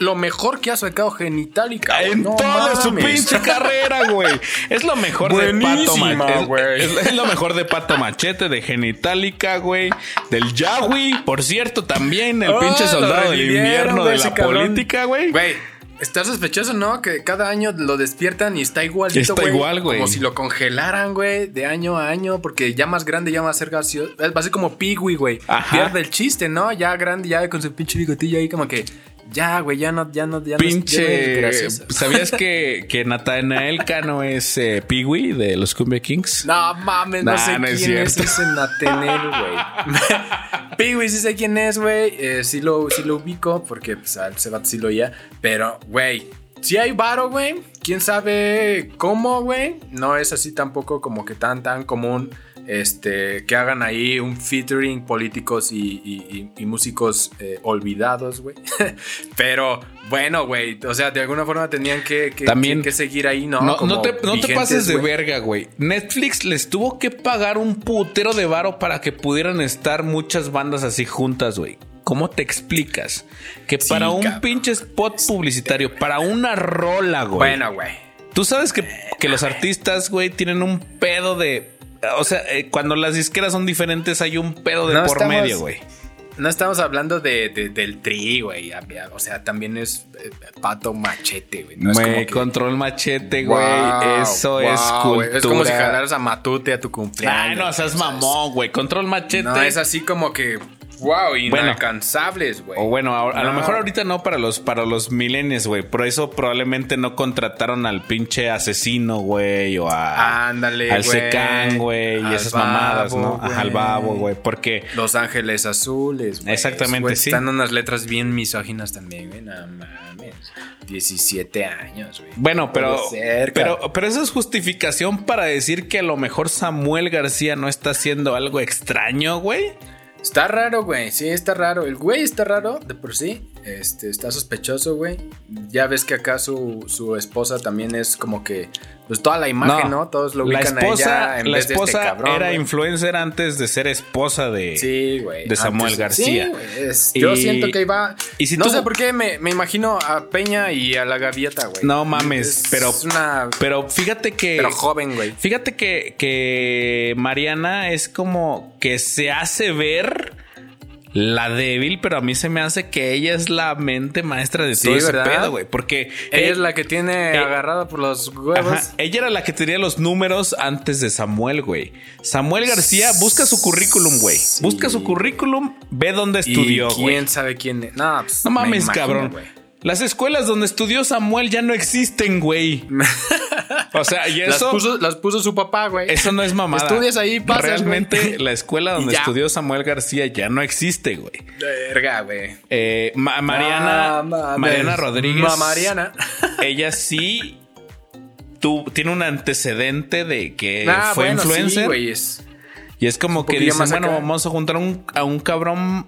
lo mejor que ha sacado Genitalica. En No toda su pinche carrera, güey. Es lo mejor de Pato Machete. Es, es lo mejor de Pato Machete, de Genitalica, güey. Del Yahweh, por cierto, también el Oh, pinche soldado del invierno de la cabrón. política, güey. Güey, está sospechoso, ¿no? Que cada año lo despiertan y está igualito, Está güey. igual, güey. Como si lo congelaran, güey, de año a año, porque ya más grande ya va a ser gaseoso. Va a ser como Pigui, güey. Ajá. Pierde el chiste, ¿no? Ya grande, ya con su pinche bigotillo ahí como que... Ya, güey, ya no, ya no, ya no- ya no es Pinche. gracioso. ¿Sabías que, *laughs* que Natanael Cano es eh, Peewee de los Cumbia Kings? No mames, no Nah, sé no es quién es, cierto. ese Natenel, güey. *laughs* Pigui sí sé quién es, güey. Eh, sí, lo, sí lo ubico porque pues, a ese vato sí lo oía. Pero, güey, si hay varo, güey. ¿Quién sabe cómo, güey? No es así tampoco como que tan, tan común este, que hagan ahí un featuring políticos y, y- y- y músicos eh, olvidados, güey. *laughs* Pero, bueno, güey, o sea, de alguna forma tenían que, que- También- que- seguir ahí, ¿no? No, te, no te vigentes, pases de verga, güey. Netflix les tuvo que pagar un putero de varo para que pudieran estar muchas bandas así juntas, güey. ¿Cómo te explicas? Que Sí, para un cabrón. pinche spot publicitario, para una rola, güey. Bueno, güey. Tú sabes que, que los artistas, güey, tienen un pedo de. O sea, eh, cuando las disqueras son diferentes, hay un pedo de No por estamos- medio, güey. No estamos hablando de, de- del tri, güey. O sea, también es eh, pato machete, güey. No que- control machete, güey. Wow, Eso wow, es cultura. Es como si jalaras a Matute a tu Ay, cumpleaños. no seas mamón, güey. Control machete. No, es así como que, wow, Bueno. inalcanzables, güey. O bueno, a, a lo mejor ahorita no para los para los milenios, güey. Por eso probablemente no contrataron al pinche asesino, güey, o a Ándale, al. Secán, güey, y esas mamadas, ¿no? Ajá, al babo, güey, porque Los Ángeles Azules, güey. Exactamente, Güey, sí. Están unas letras bien misóginas también, güey. No mames. 17 años, güey. bueno, pero pero pero eso es justificación para decir que a lo mejor Samuel García no está haciendo algo extraño, güey. Está raro, güey. Sí, está raro. El güey está raro de por sí. Este, está sospechoso, güey. Ya ves que acá su, su esposa también es como que. Pues toda la imagen, ¿no? Todos lo la ubican esposa, a ella en la vez de este esposa cabrón, era influencer antes de ser esposa de Sí, güey. de Samuel Antes- García. Sí, güey, es- Yo siento que ahí va. y si no tú- sé por qué me, me imagino a Peña y a la gaviota, güey. No mames, Es pero una. pero fíjate que Pero joven, güey. Fíjate que, que Mariana es como que se hace ver la débil, pero a mí se me hace que ella es la mente maestra de Sí, todo ese pedo, güey. Porque Ella es la que tiene eh, agarrada por los huevos. Ajá, ella era la que tenía los números antes de Samuel, güey. Samuel García, busca su currículum, güey. Sí. Busca su currículum, ve dónde estudió, ¿Y güey. quién sabe quién es? No, pues, No me mames, imagino, cabrón. Las escuelas donde estudió Samuel ya no existen, güey. *laughs* O sea, y Las eso... puso, las puso su papá, güey. Eso no es mamada. Estudias ahí, pasas, Realmente güey. la escuela donde *laughs* estudió Samuel García ya no existe, güey. Verga, güey. Eh, Ma- Mariana. Mariana Rodríguez. Ma- Mariana. *laughs* Ella sí tu- tiene un antecedente de que Ah, fue bueno, sí, influencer. güey, es- y es como que dicen, bueno, acá. vamos a juntar un- a un cabrón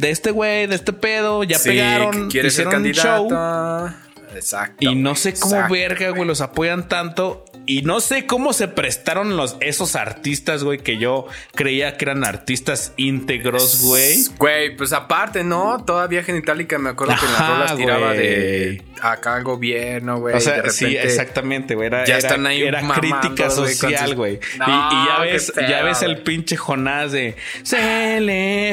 de este güey, de este pedo. Ya Sí, pegaron, quiere ser hicieron un show. candidato. Exacto. Y no sé cómo verga, güey, los apoyan tanto. Y, no sé cómo se prestaron los, esos artistas, güey, que yo creía que eran artistas íntegros, güey. Güey, pues aparte, ¿no? Todavía Genitalica me acuerdo que en las rolas tiraba de acá al gobierno, güey. O sea, sí, exactamente, güey. Era, ya están ahí era crítica social, güey. y, ya ves, ya ves el pinche Jonás de celebremos.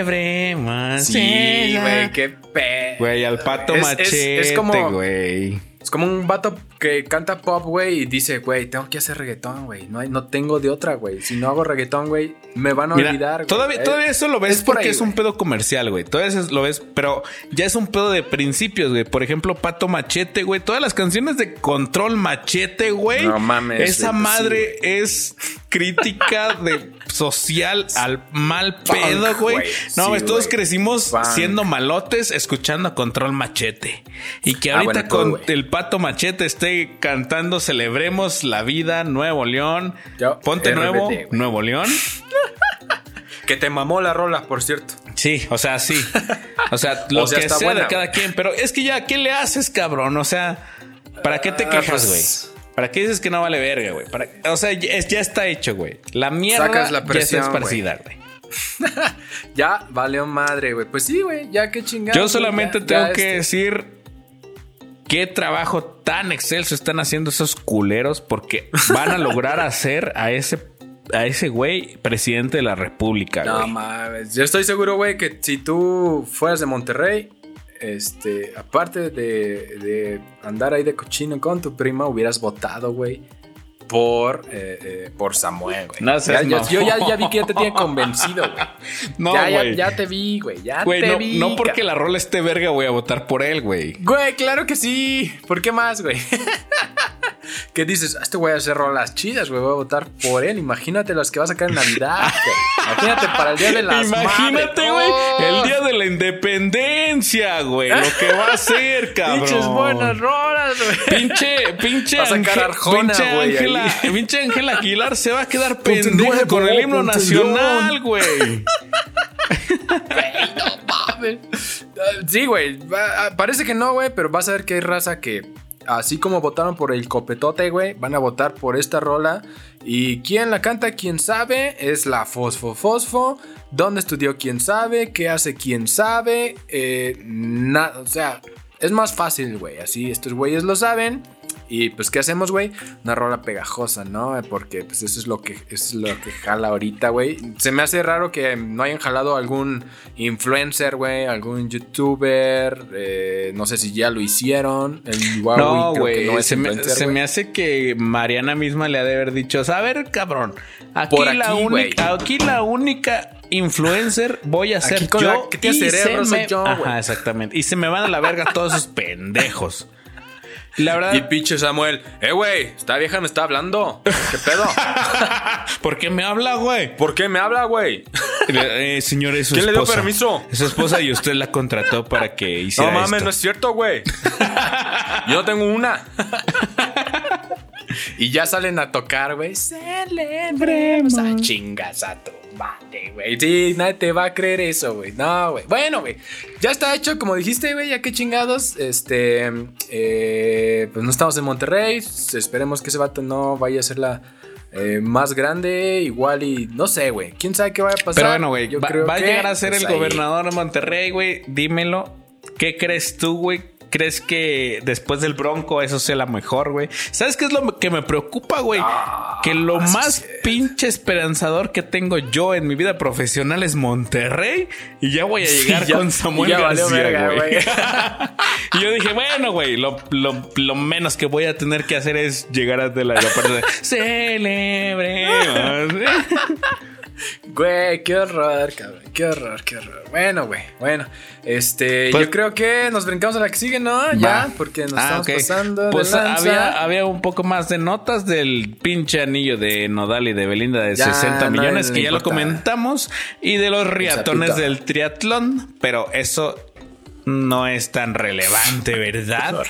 Sí, güey, qué pedo. Güey, al pato machete, es como, güey. Es como un vato que canta pop, güey, y dice, güey, tengo que hacer reggaetón, güey. No, no tengo de otra, güey. Si no hago reggaetón, güey, me van a olvidar. Todavía, todavía eso lo ves porque es un pedo comercial, güey. Todavía eso lo ves, pero ya es un pedo de principios, güey. Por ejemplo, Pato Machete, güey. Todas las canciones de Control Machete, güey. No mames. Esa madre es crítica de social al mal pedo, güey. No, todos crecimos siendo malotes escuchando Control Machete. Y que ah, ahorita con el Pato Machete esté cantando Celebremos la vida, Nuevo León. Ponte nuevo, Nuevo León. que te mamó la rola, por cierto. Sí, o sea, sí. O sea, *laughs* lo que sea de cada quien. Pero es que ya, ¿qué le haces, cabrón? O sea, ¿para qué te ah, quejas, güey? ¿Para qué dices que no vale verga, güey? O sea, ya, está hecho, güey. La mierda la ya está esparcida, güey. *laughs* ya valió madre, güey. Pues sí, güey, ya qué chingada. Yo solamente tengo que este. decir qué trabajo tan excelso están haciendo esos culeros porque van a lograr *laughs* hacer a ese a ese güey presidente de la república, No mames, yo estoy seguro, güey, que si tú fueras de Monterrey este, aparte de, andar ahí de cochino con tu prima, hubieras votado, güey, por, eh, eh, por Samuel, güey. No yo ya, vi que ya te tiene convencido, güey. *laughs* No, ya, ya, te vi, güey. Ya te no, vi. No porque la rola esté verga, voy a votar por él, güey. Güey, claro que sí. ¿Por qué más, güey? *laughs* *laughs* ¿Qué dices? Ah, este güey a hacer rolas chidas, güey. Voy a votar por él. Imagínate las que va a sacar en Navidad, *laughs* güey. Imagínate para el día de las Imagínate, güey. El día de la independencia, güey. Lo que va a hacer, *laughs* cabrón. Pinches buenas rolas, güey. Pinche, pinche. Va a sacar Arjona, pinche Ángela, pinche Ángela Aguilar se va a quedar pendejo con el himno nacional, güey. no mames. Sí, güey. Parece que no, güey, pero vas a ver que hay raza que así como votaron por el copetote, güey, van a votar por esta rola. ¿Y quién la canta? ¿Quién sabe? Es la Fosfo Fosfo. ¿Dónde estudió? ¿Quién sabe? ¿Qué hace? ¿Quién sabe? Eh, nada, o sea, es más fácil, güey. Así estos güeyes lo saben. Y pues, ¿qué hacemos, güey? Una rola pegajosa, ¿no? Porque pues eso es lo que, es lo que jala ahorita, güey. Se me hace raro que no hayan jalado algún influencer, güey, algún youtuber. Eh, no sé si ya lo hicieron. El no, güey. No se, me, se me hace que Mariana misma le ha de haber dicho, a ver, cabrón, aquí, la única, aquí la única influencer voy a ser yo. que tiene cerebro soy yo, Ajá, exactamente. Y se me van a la verga todos esos pendejos. La verdad. Y pinche Samuel, eh, güey, esta vieja me está hablando. ¿Qué pedo? *laughs* ¿Por qué me habla, güey? ¿Por qué me habla, güey? Eh, señor, es su ¿Quién le dio permiso? Es su esposa y usted la contrató para que hiciera. No mames, no es cierto, güey. *laughs* Yo no tengo una. *laughs* y ya salen a tocar, güey. Celebremos a chingas madre, güey. Sí, nadie te va a creer eso, güey. No, güey. Bueno, güey. Ya está hecho, como dijiste, güey. Ya qué chingados. Este. Eh, pues no estamos en Monterrey. Esperemos que ese vato no vaya a ser la. Eh, más grande, igual y no sé, güey. ¿Quién sabe qué va a pasar? Pero bueno, güey, va, a llegar a ser el gobernador de Monterrey, güey. Dímelo. ¿Qué crees tú, güey? ¿Crees que después del Bronco eso sea la mejor, güey? ¿Sabes qué es lo que me preocupa, güey? Ah, que lo más pinche esperanzador que tengo yo en mi vida profesional es Monterrey y ya voy a llegar con Samuel García, güey. *laughs* y yo dije, bueno, güey, lo, menos que voy a tener que hacer es llegar hasta la parte de *laughs* celebremos. Güey, qué horror, cabrón. Qué horror, qué horror. Bueno, güey, bueno. Este, pues yo creo que nos brincamos a la que sigue, ¿no? Ya, porque nos ah, estamos pasando. Pues había, había un poco más de notas del pinche anillo de Nodal y de Belinda de 60 millones, que ya lo comentamos, y de los riatones del triatlón, pero eso no es tan relevante, *laughs* ¿verdad?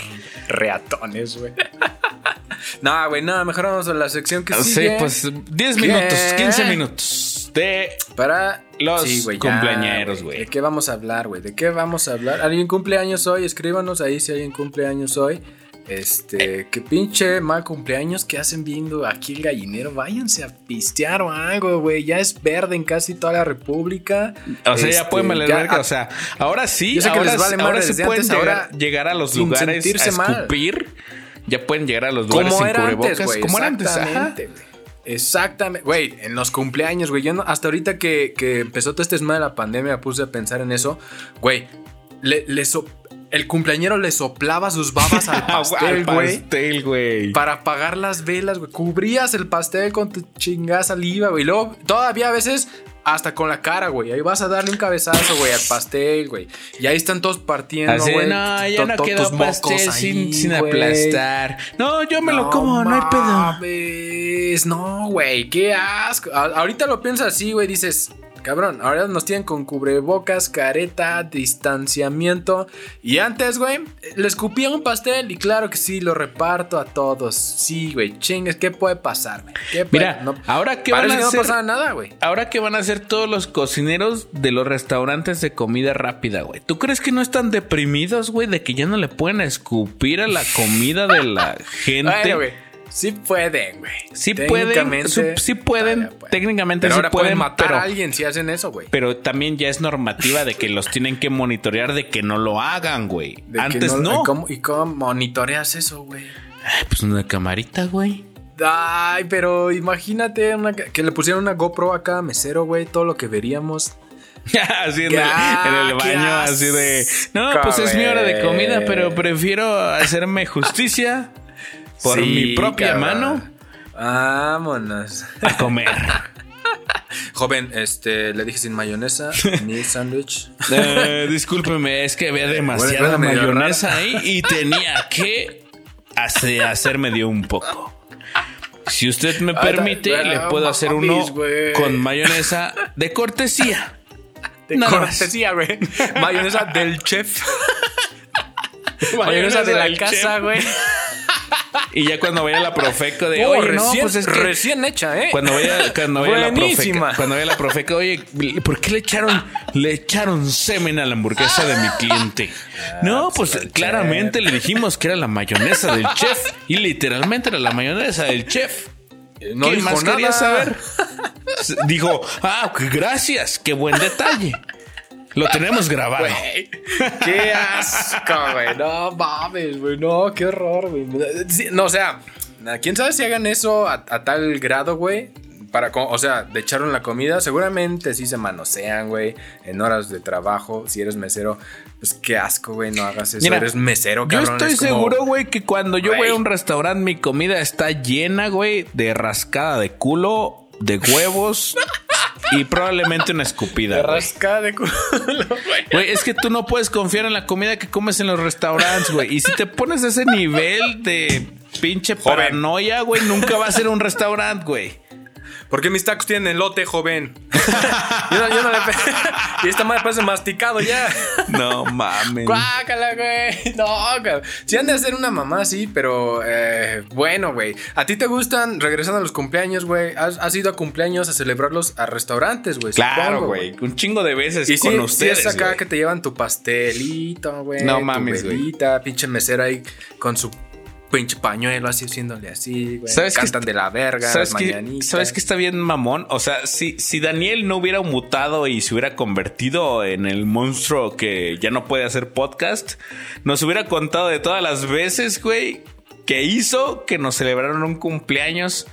Reatones, güey. *laughs* *laughs* no, güey, no, mejor vamos a la sección que sigue. Sí, pues 10 minutos, 15 minutos de para los cumpleaños, güey. ¿De qué vamos a hablar, güey? ¿De qué vamos a hablar? ¿Alguien cumple años hoy? Escríbanos ahí si alguien cumple años hoy. Este, qué pinche mal cumpleaños que hacen viendo aquí el gallinero. Váyanse a pistear o algo, güey. Ya es verde en casi toda la República. O sea, ya pueden valer verga. O sea, ahora sí, ahora, vale ahora sí pueden llegar, llegar, a los lugares a escupir. Ya pueden llegar a los lugares como sin cubrebocas. como era antes, Exactamente, güey, en los cumpleaños, güey. Yo no, hasta ahorita que, que empezó todo este esma de la pandemia me puse a pensar en eso. Güey, le, le, el cumpleañero le soplaba sus babas al *laughs* pastel, güey. Para apagar las velas, güey. Cubrías el pastel con tu chingada saliva, güey. Luego, todavía a veces, hasta con la cara, güey. Ahí vas a darle un cabezazo, güey, al pastel, güey. Y ahí están todos partiendo, güey. No, ya no quedó pastel sin, sin aplastar. No, yo me lo como, no hay pedo. No, güey, qué asco. ahorita lo piensas así, güey. Dices, cabrón. Ahora nos tienen con cubrebocas, careta, distanciamiento. Y antes, güey, le escupía un pastel y claro que sí, lo reparto a todos. Sí, güey, chingues, ¿qué puede pasar, güey? Mira, ahora que van a hacer. No nada, güey. Ahora que van a hacer todos los cocineros de los restaurantes de comida rápida, güey. ¿Tú crees que no están deprimidos, güey, de que ya no le pueden escupir a la comida de la *laughs* gente? güey. Sí pueden, güey. Sí pueden. sí pueden. Técnicamente sí pueden, matar a alguien si hacen eso, güey. Pero también ya es normativa de que los tienen que monitorear de que no lo hagan, güey. Antes no. ¿y, cómo, monitoreas eso, güey? Pues una camarita, güey. Ay, pero imagínate que le pusieran una GoPro a cada mesero, güey. Todo lo que veríamos. *laughs* así en, el, baño, así de. No, pues es mi hora de comida, pero prefiero hacerme justicia por mi propia mano. Vámonos. A comer. *laughs* Joven, este, le dije sin mayonesa, mi sándwich. *laughs* Eh, discúlpeme, es que había demasiada mayonesa ahí y tenía que hacerme dio un poco. Si usted me permite, le puedo hacer uno con mayonesa de cortesía. De cortesía, güey. mayonesa del chef. *laughs* mayonesa, de la casa, güey. Y ya cuando vaya la profeco de, oye, no, pues es que recién hecha, ¿eh? Cuando vaya, cuando vaya la profeca, cuando vaya la profeco, oye, ¿por qué le echaron, le echaron semen a la hamburguesa de mi cliente? Ah, no, pues, pues claramente le dijimos que era la mayonesa del chef y literalmente era la mayonesa del chef. No ¿Qué más quería saber? Dijo, ah, gracias, qué buen detalle. Lo tenemos *laughs* grabado. qué asco, güey. No mames, güey. No, qué horror, güey. no, o sea, quién sabe si hagan eso a, tal grado, güey. Para, o sea, de echaron la comida, seguramente sí se manosean, güey, en horas de trabajo. Si eres mesero, pues qué asco, güey, no hagas eso. eres mesero, cabrón. Yo estoy seguro, güey, que cuando yo voy a un restaurante, mi comida está llena, güey, de rascada de culo, de huevos. *laughs* y probablemente una escupida. rascada de culo, *laughs* güey. es que tú no puedes confiar en la comida que comes en los restaurantes, güey. Y si te pones ese nivel de pinche paranoia, güey, nunca va a ser un restaurante, güey. ¿Por qué mis tacos tienen elote, joven? *laughs* yo, no, yo no le *laughs* Y esta madre parece masticado ya. no mames. Cuácala, güey. No, güey. Sí han de hacer una mamá sí, pero eh, bueno, güey. ¿A ti te gustan, regresando a los cumpleaños, güey? ¿Has, ido a cumpleaños a celebrarlos a restaurantes, güey? Claro, güey. Un chingo de veces y con sí, ustedes, sí es acá que te llevan tu pastelito, güey. No mames, güey. Pinche mesera ahí con su pinche pañuelo así haciéndole así, güey. ¿Sabes Cantan de la verga, ¿sabes que, ¿Sabes que está bien mamón? O sea, si, si Daniel no hubiera mutado y se hubiera convertido en el monstruo que ya no puede hacer podcast, nos hubiera contado de todas las veces, güey, que hizo que nos celebraron un cumpleaños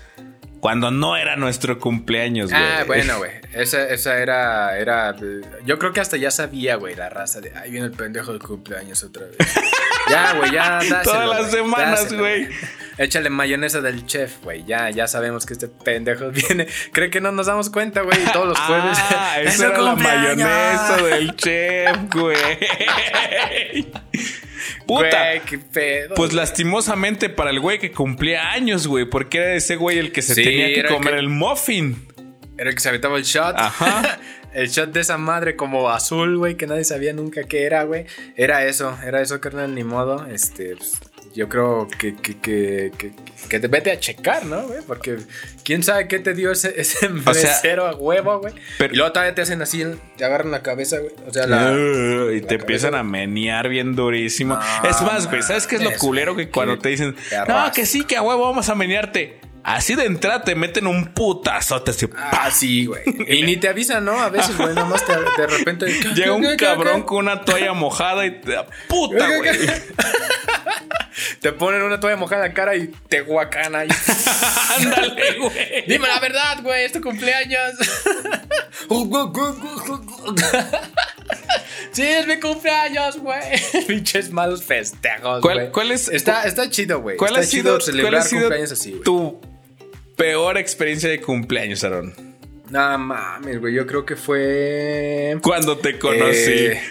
cuando no era nuestro cumpleaños, güey. Ah, bueno, *laughs* güey. Esa, esa era, era. Yo creo que hasta ya sabía, güey, la raza de. Ahí viene el pendejo del cumpleaños otra vez. *laughs* ya, güey, ya *laughs* dáselo, Todas las semanas, güey. Échale mayonesa del chef, güey. Ya, ya sabemos que este pendejo *laughs* viene. Cree que no nos damos cuenta, güey. Todos los jueves. Ah, *laughs* esa era la mayonesa del chef, güey. Puta. qué pedo. Pues lastimosamente para el güey que cumplía años, güey. Porque era ese güey el que se tenía que comer el muffin. Era el que se aventaba el shot. Ajá. El shot de esa madre como azul, güey, que nadie sabía nunca qué era, güey. Era eso, era eso, carnal, ni modo. Este, pues, yo creo que, que, que, que, te vete a checar, ¿no, güey? Porque quién sabe qué te dio ese, *laughs* ese mesero a huevo, güey. y luego todavía te hacen así, te agarran la cabeza, güey. O sea, la. y te empiezan a menear bien durísimo. es más, güey, ¿sabes qué es lo culero que cuando te dicen, no, que sí, que a huevo vamos a menearte? Así de entrada te meten un putazote así. Ah, sí, güey. Y ni te avisan, ¿no? A veces, güey, nada más de repente. *laughs* Llega un *laughs* cabrón con una toalla mojada y te puta, güey. Te ponen una toalla mojada en la cara y te guacana. Y... *laughs* Ándale, güey. Dime la verdad, güey, es tu cumpleaños. sí, es mi cumpleaños, güey. Pinches malos festejos, ¿Cuál, ¿Cuál, es? Está, está chido, güey. ¿Cuál está ha sido, celebrar cumpleaños así, güey. Tu peor experiencia de cumpleaños, Aaron. No mames, güey. Yo creo que fue. Cuando te conocí. Eh,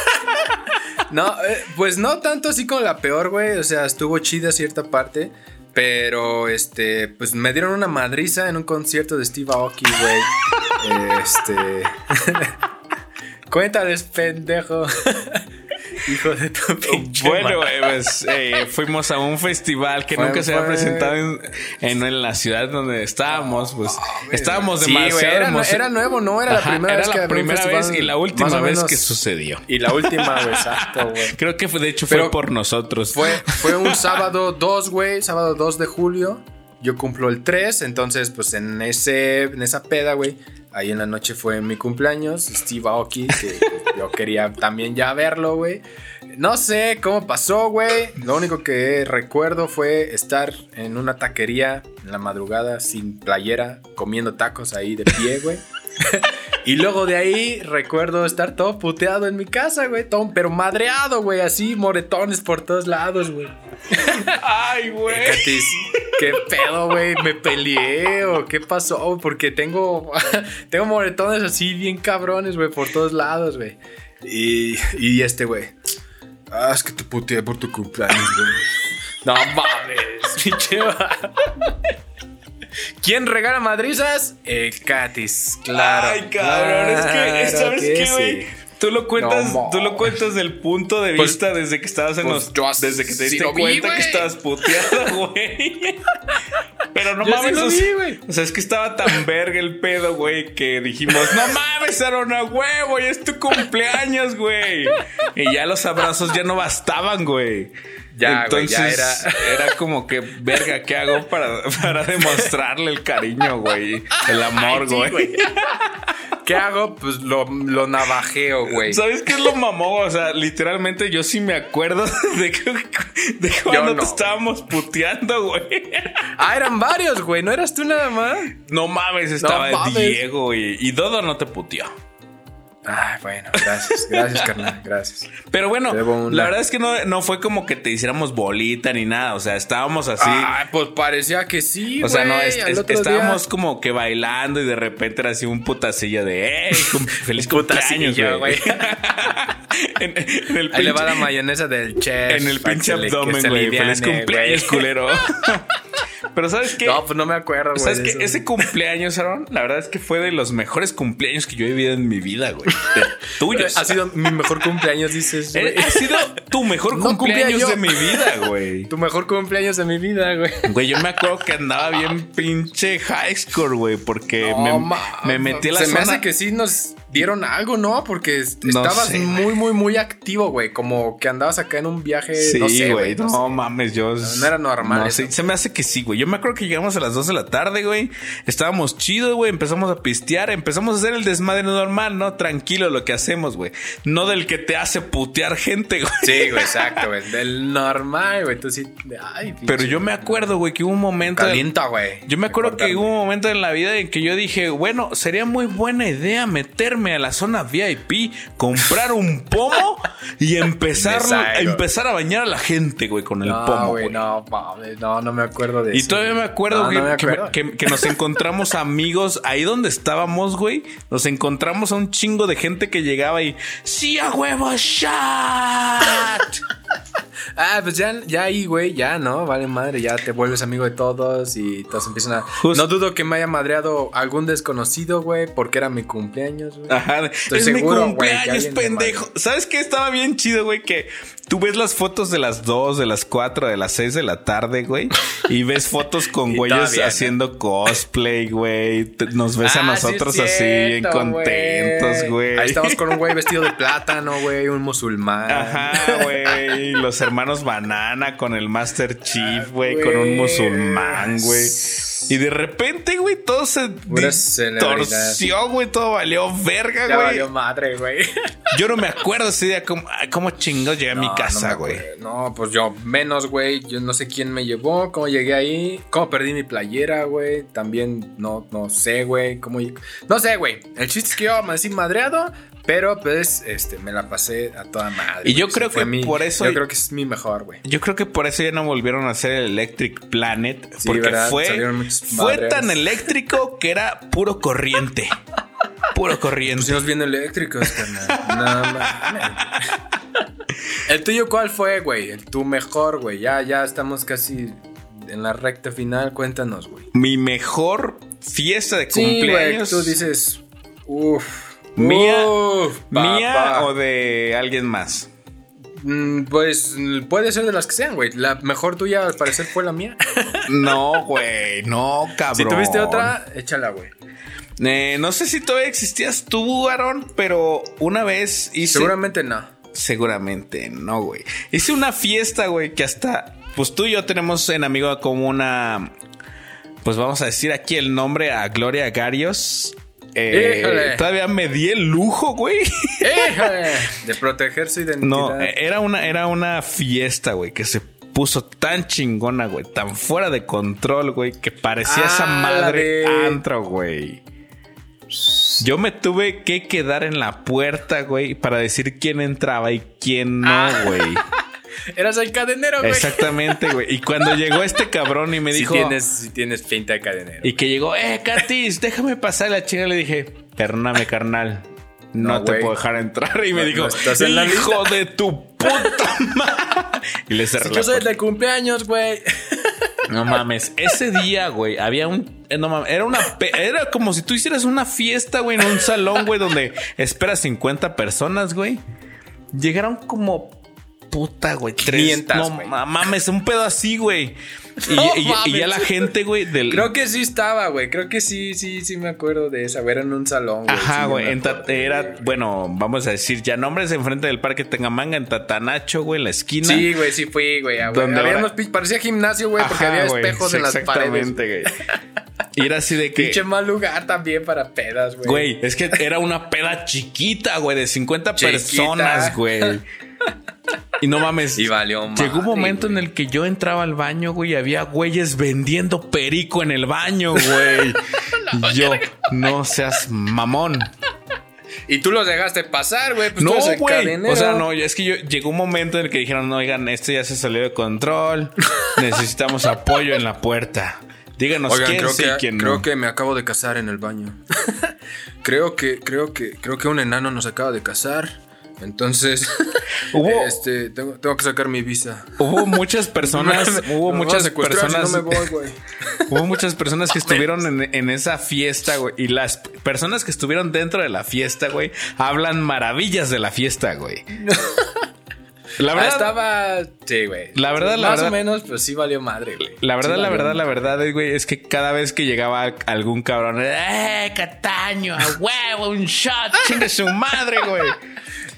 *laughs* no, eh, pues no tanto así como la peor, güey. O sea, estuvo chida cierta parte. Pero, este, pues me dieron una madriza en un concierto de Steve Aoki, güey. *laughs* este. *laughs* Cuéntales, pendejo. Hijo de tu pinche Bueno, pues, eh, fuimos a un festival que nunca se había presentado en, la ciudad donde estábamos. Pues estábamos demasiado. Sí, era, nuevo, ¿no? Era la primera era vez. la primera vez y la última vez que sucedió. Y la última vez, exacto, güey. *laughs* Creo que fue, de hecho fue por nosotros. Fue, *laughs* fue un sábado 2, güey, sábado 2 de julio. Yo cumplo el 3, entonces, pues en, ese, en esa peda, güey, ahí en la noche fue mi cumpleaños. Steve Aoki, yo quería también ya verlo, güey. No sé cómo pasó, güey. Lo único que recuerdo fue estar en una taquería en la madrugada sin playera, comiendo tacos ahí de pie, güey. *laughs* y luego de ahí recuerdo estar todo puteado en mi casa, güey. Todo, pero madreado, güey. Así, moretones por todos lados, güey. Ay, güey. ¿Qué pedo, güey? ¿Me peleé o qué pasó? Porque tengo, *laughs* tengo moretones así bien cabrones, güey, por todos lados, güey. Y, y este, güey. Ah, es que te puteé por tu cumpleaños, güey. No mames, *laughs* pinche. ¿Quién regala madrizas? Eh, Katis, claro. Ay, cabrón, es que, ¿sabes qué, güey? Tú lo cuentas, tú lo cuentas del punto de pues, vista desde que estabas en pues, los. desde que te diste cuenta que estabas puteada, *laughs* güey. Pero no mames. o, sea, es que estaba tan verga el pedo, güey, que dijimos, no mames, Aaron, a huevo, ya es tu cumpleaños, güey. Y ya los abrazos ya no bastaban, güey. Ya, Entonces, ya era... era como que, verga, ¿qué hago para, para demostrarle el cariño, güey? El amor, güey. *laughs* ¿Qué hago? Pues lo, lo navajeo, güey. ¿Sabes qué es lo mamó? O sea, literalmente yo sí me acuerdo *laughs* de, de cuando te estábamos puteando, güey. *laughs* Ah, eran varios, güey. ¿No eras tú nada más? No mames, estaba Diego y, y Dodo no te puteó. Ay, bueno, gracias, gracias, carnal, gracias. Pero bueno, la verdad es que no, no, fue como que te hiciéramos bolita ni nada, o sea, estábamos así. Ay, pues parecía que sí, O sea, no, estábamos como que bailando y de repente era así un putacillo de, ¡eh! *laughs* Feliz cumpleaños, güey. *laughs* en, el Ahí le va la mayonesa del chef. En el pinche abdomen, güey. Feliz cumpleaños, culero. *laughs* Pero ¿sabes qué? No, pues no me acuerdo, güey. ¿Sabes qué? Ese cumpleaños, Aaron, la verdad es que fue de los mejores cumpleaños que yo he vivido en mi vida, güey. Tuyos. Ha sido mi mejor cumpleaños, dices. Eh, ha sido tu mejor cumpleaños de mi vida, güey. Tu mejor cumpleaños de mi vida, güey. Güey, yo me acuerdo que andaba bien pinche high score, güey, porque me, metí a la Se me hace que sí nos dieron algo, ¿no? Porque estabas muy, muy, muy activo, güey. Como que andabas acá en un viaje. Sí, güey. No, mames, yo. No, era normal. se me hace que sí, güey. Yo me acuerdo que llegamos a las 2 de la tarde, güey. Estábamos chidos, güey. Empezamos a pistear. Empezamos a hacer el desmadre normal, ¿no? Tranquilo lo que hacemos, güey. No del que te hace putear gente, güey. Sí, güey, *laughs* exacto, güey. Del normal, güey. Tú sí. Ay, Pero yo me acuerdo, güey, que hubo un momento. Calienta, güey. Yo me acuerdo que hubo un momento en la vida en que yo dije, bueno, sería muy buena idea meterme a la zona VIP, comprar un pomo y *laughs* empezar, a, empezar a bañar a la gente, güey, con el pomo, güey. No, no, no me acuerdo de eso. Y todavía me acuerdo, que, nos *laughs* encontramos amigos ahí donde estábamos, güey. Nos encontramos a un chingo de gente que llegaba y, sí, a huevo, shot. *laughs* Ah, pues ya, ya ahí, güey, ya, ¿no? Vale madre, ya te vuelves amigo de todos y todos empiezan a... no dudo que me haya madreado algún desconocido, güey, porque era mi cumpleaños, güey. Ajá. Estoy es seguro, mi cumpleaños, pendejo. ¿Sabes qué? Estaba bien chido, güey, que tú ves las fotos de las 2, de las 4, de las 6 de la tarde, güey, y ves *laughs* fotos con güeyes haciendo cosplay, güey. Nos ves a ah, nosotros así, bien contentos, güey. Ahí estamos con un güey *laughs* vestido de plátano, güey, un musulmán. Ajá, güey. Los hermanos *laughs* Banana con el Master Chief, güey, con un musulmán, güey. Y de repente, güey, todo se torció, güey, todo valió verga, güey. valió madre, güey. Yo no me acuerdo ese día cómo, cómo chingados llegué a mi casa, güey. No, pues yo menos, güey. Yo no sé quién me llevó, cómo llegué ahí, cómo perdí mi playera, güey. También no, no sé, güey, cómo... No sé, güey. El chiste es que yo así madreado, pero pues este me la pasé a toda madre. Y yo creo que por eso yo creo que es mi mejor, güey. Yo creo que por eso ya no volvieron a hacer el Electric Planet porque fue fue tan eléctrico que era puro corriente. puro corriente. Pusimos bien eléctricos, carnal. no ¿El tuyo cuál fue, güey? El tu mejor, güey. Ya ya estamos casi en la recta final, cuéntanos, güey. Mi mejor fiesta de cumpleaños. Sí, tú dices, uff ¿Mía, ¿Mía o de alguien más? Mm, pues puede ser de las que sean, güey. La mejor tuya al parecer fue la mía. *laughs* no, güey, no, cabrón. Si tuviste otra, échala, güey. Eh, no sé si todavía existías tú, Aaron, pero una vez hice. Seguramente no. Seguramente no, güey. Hice una fiesta, güey, que hasta. Pues tú y yo tenemos en amigo como una. Pues vamos a decir aquí el nombre a Gloria Garios. Eh, todavía me di el lujo, güey. De proteger su identidad. No, era una, era una fiesta, güey, que se puso tan chingona, güey, tan fuera de control, güey, que parecía esa ah, madre antro, güey. Yo me tuve que quedar en la puerta, güey, para decir quién entraba y quién no, ah. güey. *laughs* Eras el cadenero, güey. Exactamente, güey. Y cuando llegó este cabrón y me dijo. Si tienes, si tienes finta de cadenero. Y que llegó, eh, Katis, déjame pasar la chinga. Le dije, perdóname, carnal. No, te puedo dejar entrar. Y me dijo, ¿estás en la hijo de tu puta madre. Y le cerré si Yo soy el de cumpleaños, güey. No mames, ese día, güey, había un. Eh, no mames, era una. Era como si tú hicieras una fiesta, güey, en un salón, güey, donde esperas 50 personas, güey. Llegaron como puta, güey. 300, no mames, un pedo así, güey. Y, ya la gente, güey, del. Creo que sí estaba, güey. Creo que sí, sí, sí me acuerdo de esa. Era en un salón, güey. Ajá, güey. era, bueno, vamos a decir, ya nombres enfrente del parque Tengamanga, en Tatanacho, güey, en la esquina. Sí, güey, sí fui, güey. parecía gimnasio, güey, porque había espejos en las paredes. güey. Y era así de que. Pinche mal lugar también para pedas, güey. Güey, es que era una peda chiquita, güey, de 50 personas, güey. *laughs* Y no mames. Y valió Llegó un momento en el que yo entraba al baño, güey, y había güeyes vendiendo perico en el baño, güey. *laughs* y yo, no seas mamón. Y tú los dejaste pasar, güey. Pues no, güey. O sea, no, es que yo llegó un momento en el que dijeron, no, oigan, esto ya se salió de control. *laughs* Necesitamos apoyo en la puerta. Díganos quién creo sí que, quién no. Creo que me acabo de casar en el baño. *laughs* creo que, creo que, creo que un enano nos acaba de casar. Entonces, *laughs* hubo, este, tengo, que sacar mi visa. Hubo muchas *laughs* personas, hubo muchas personas, *laughs* hubo muchas personas que estuvieron en, esa fiesta, güey, y las personas que estuvieron dentro de la fiesta, güey, hablan maravillas de la fiesta, güey. La verdad estaba, sí, güey. La verdad, la Más o menos, pues sí valió madre, güey. La verdad, la verdad, la verdad, güey, es que cada vez que llegaba algún cabrón, ¡eh, Cataño, a huevo, un shot, chingue su madre, güey!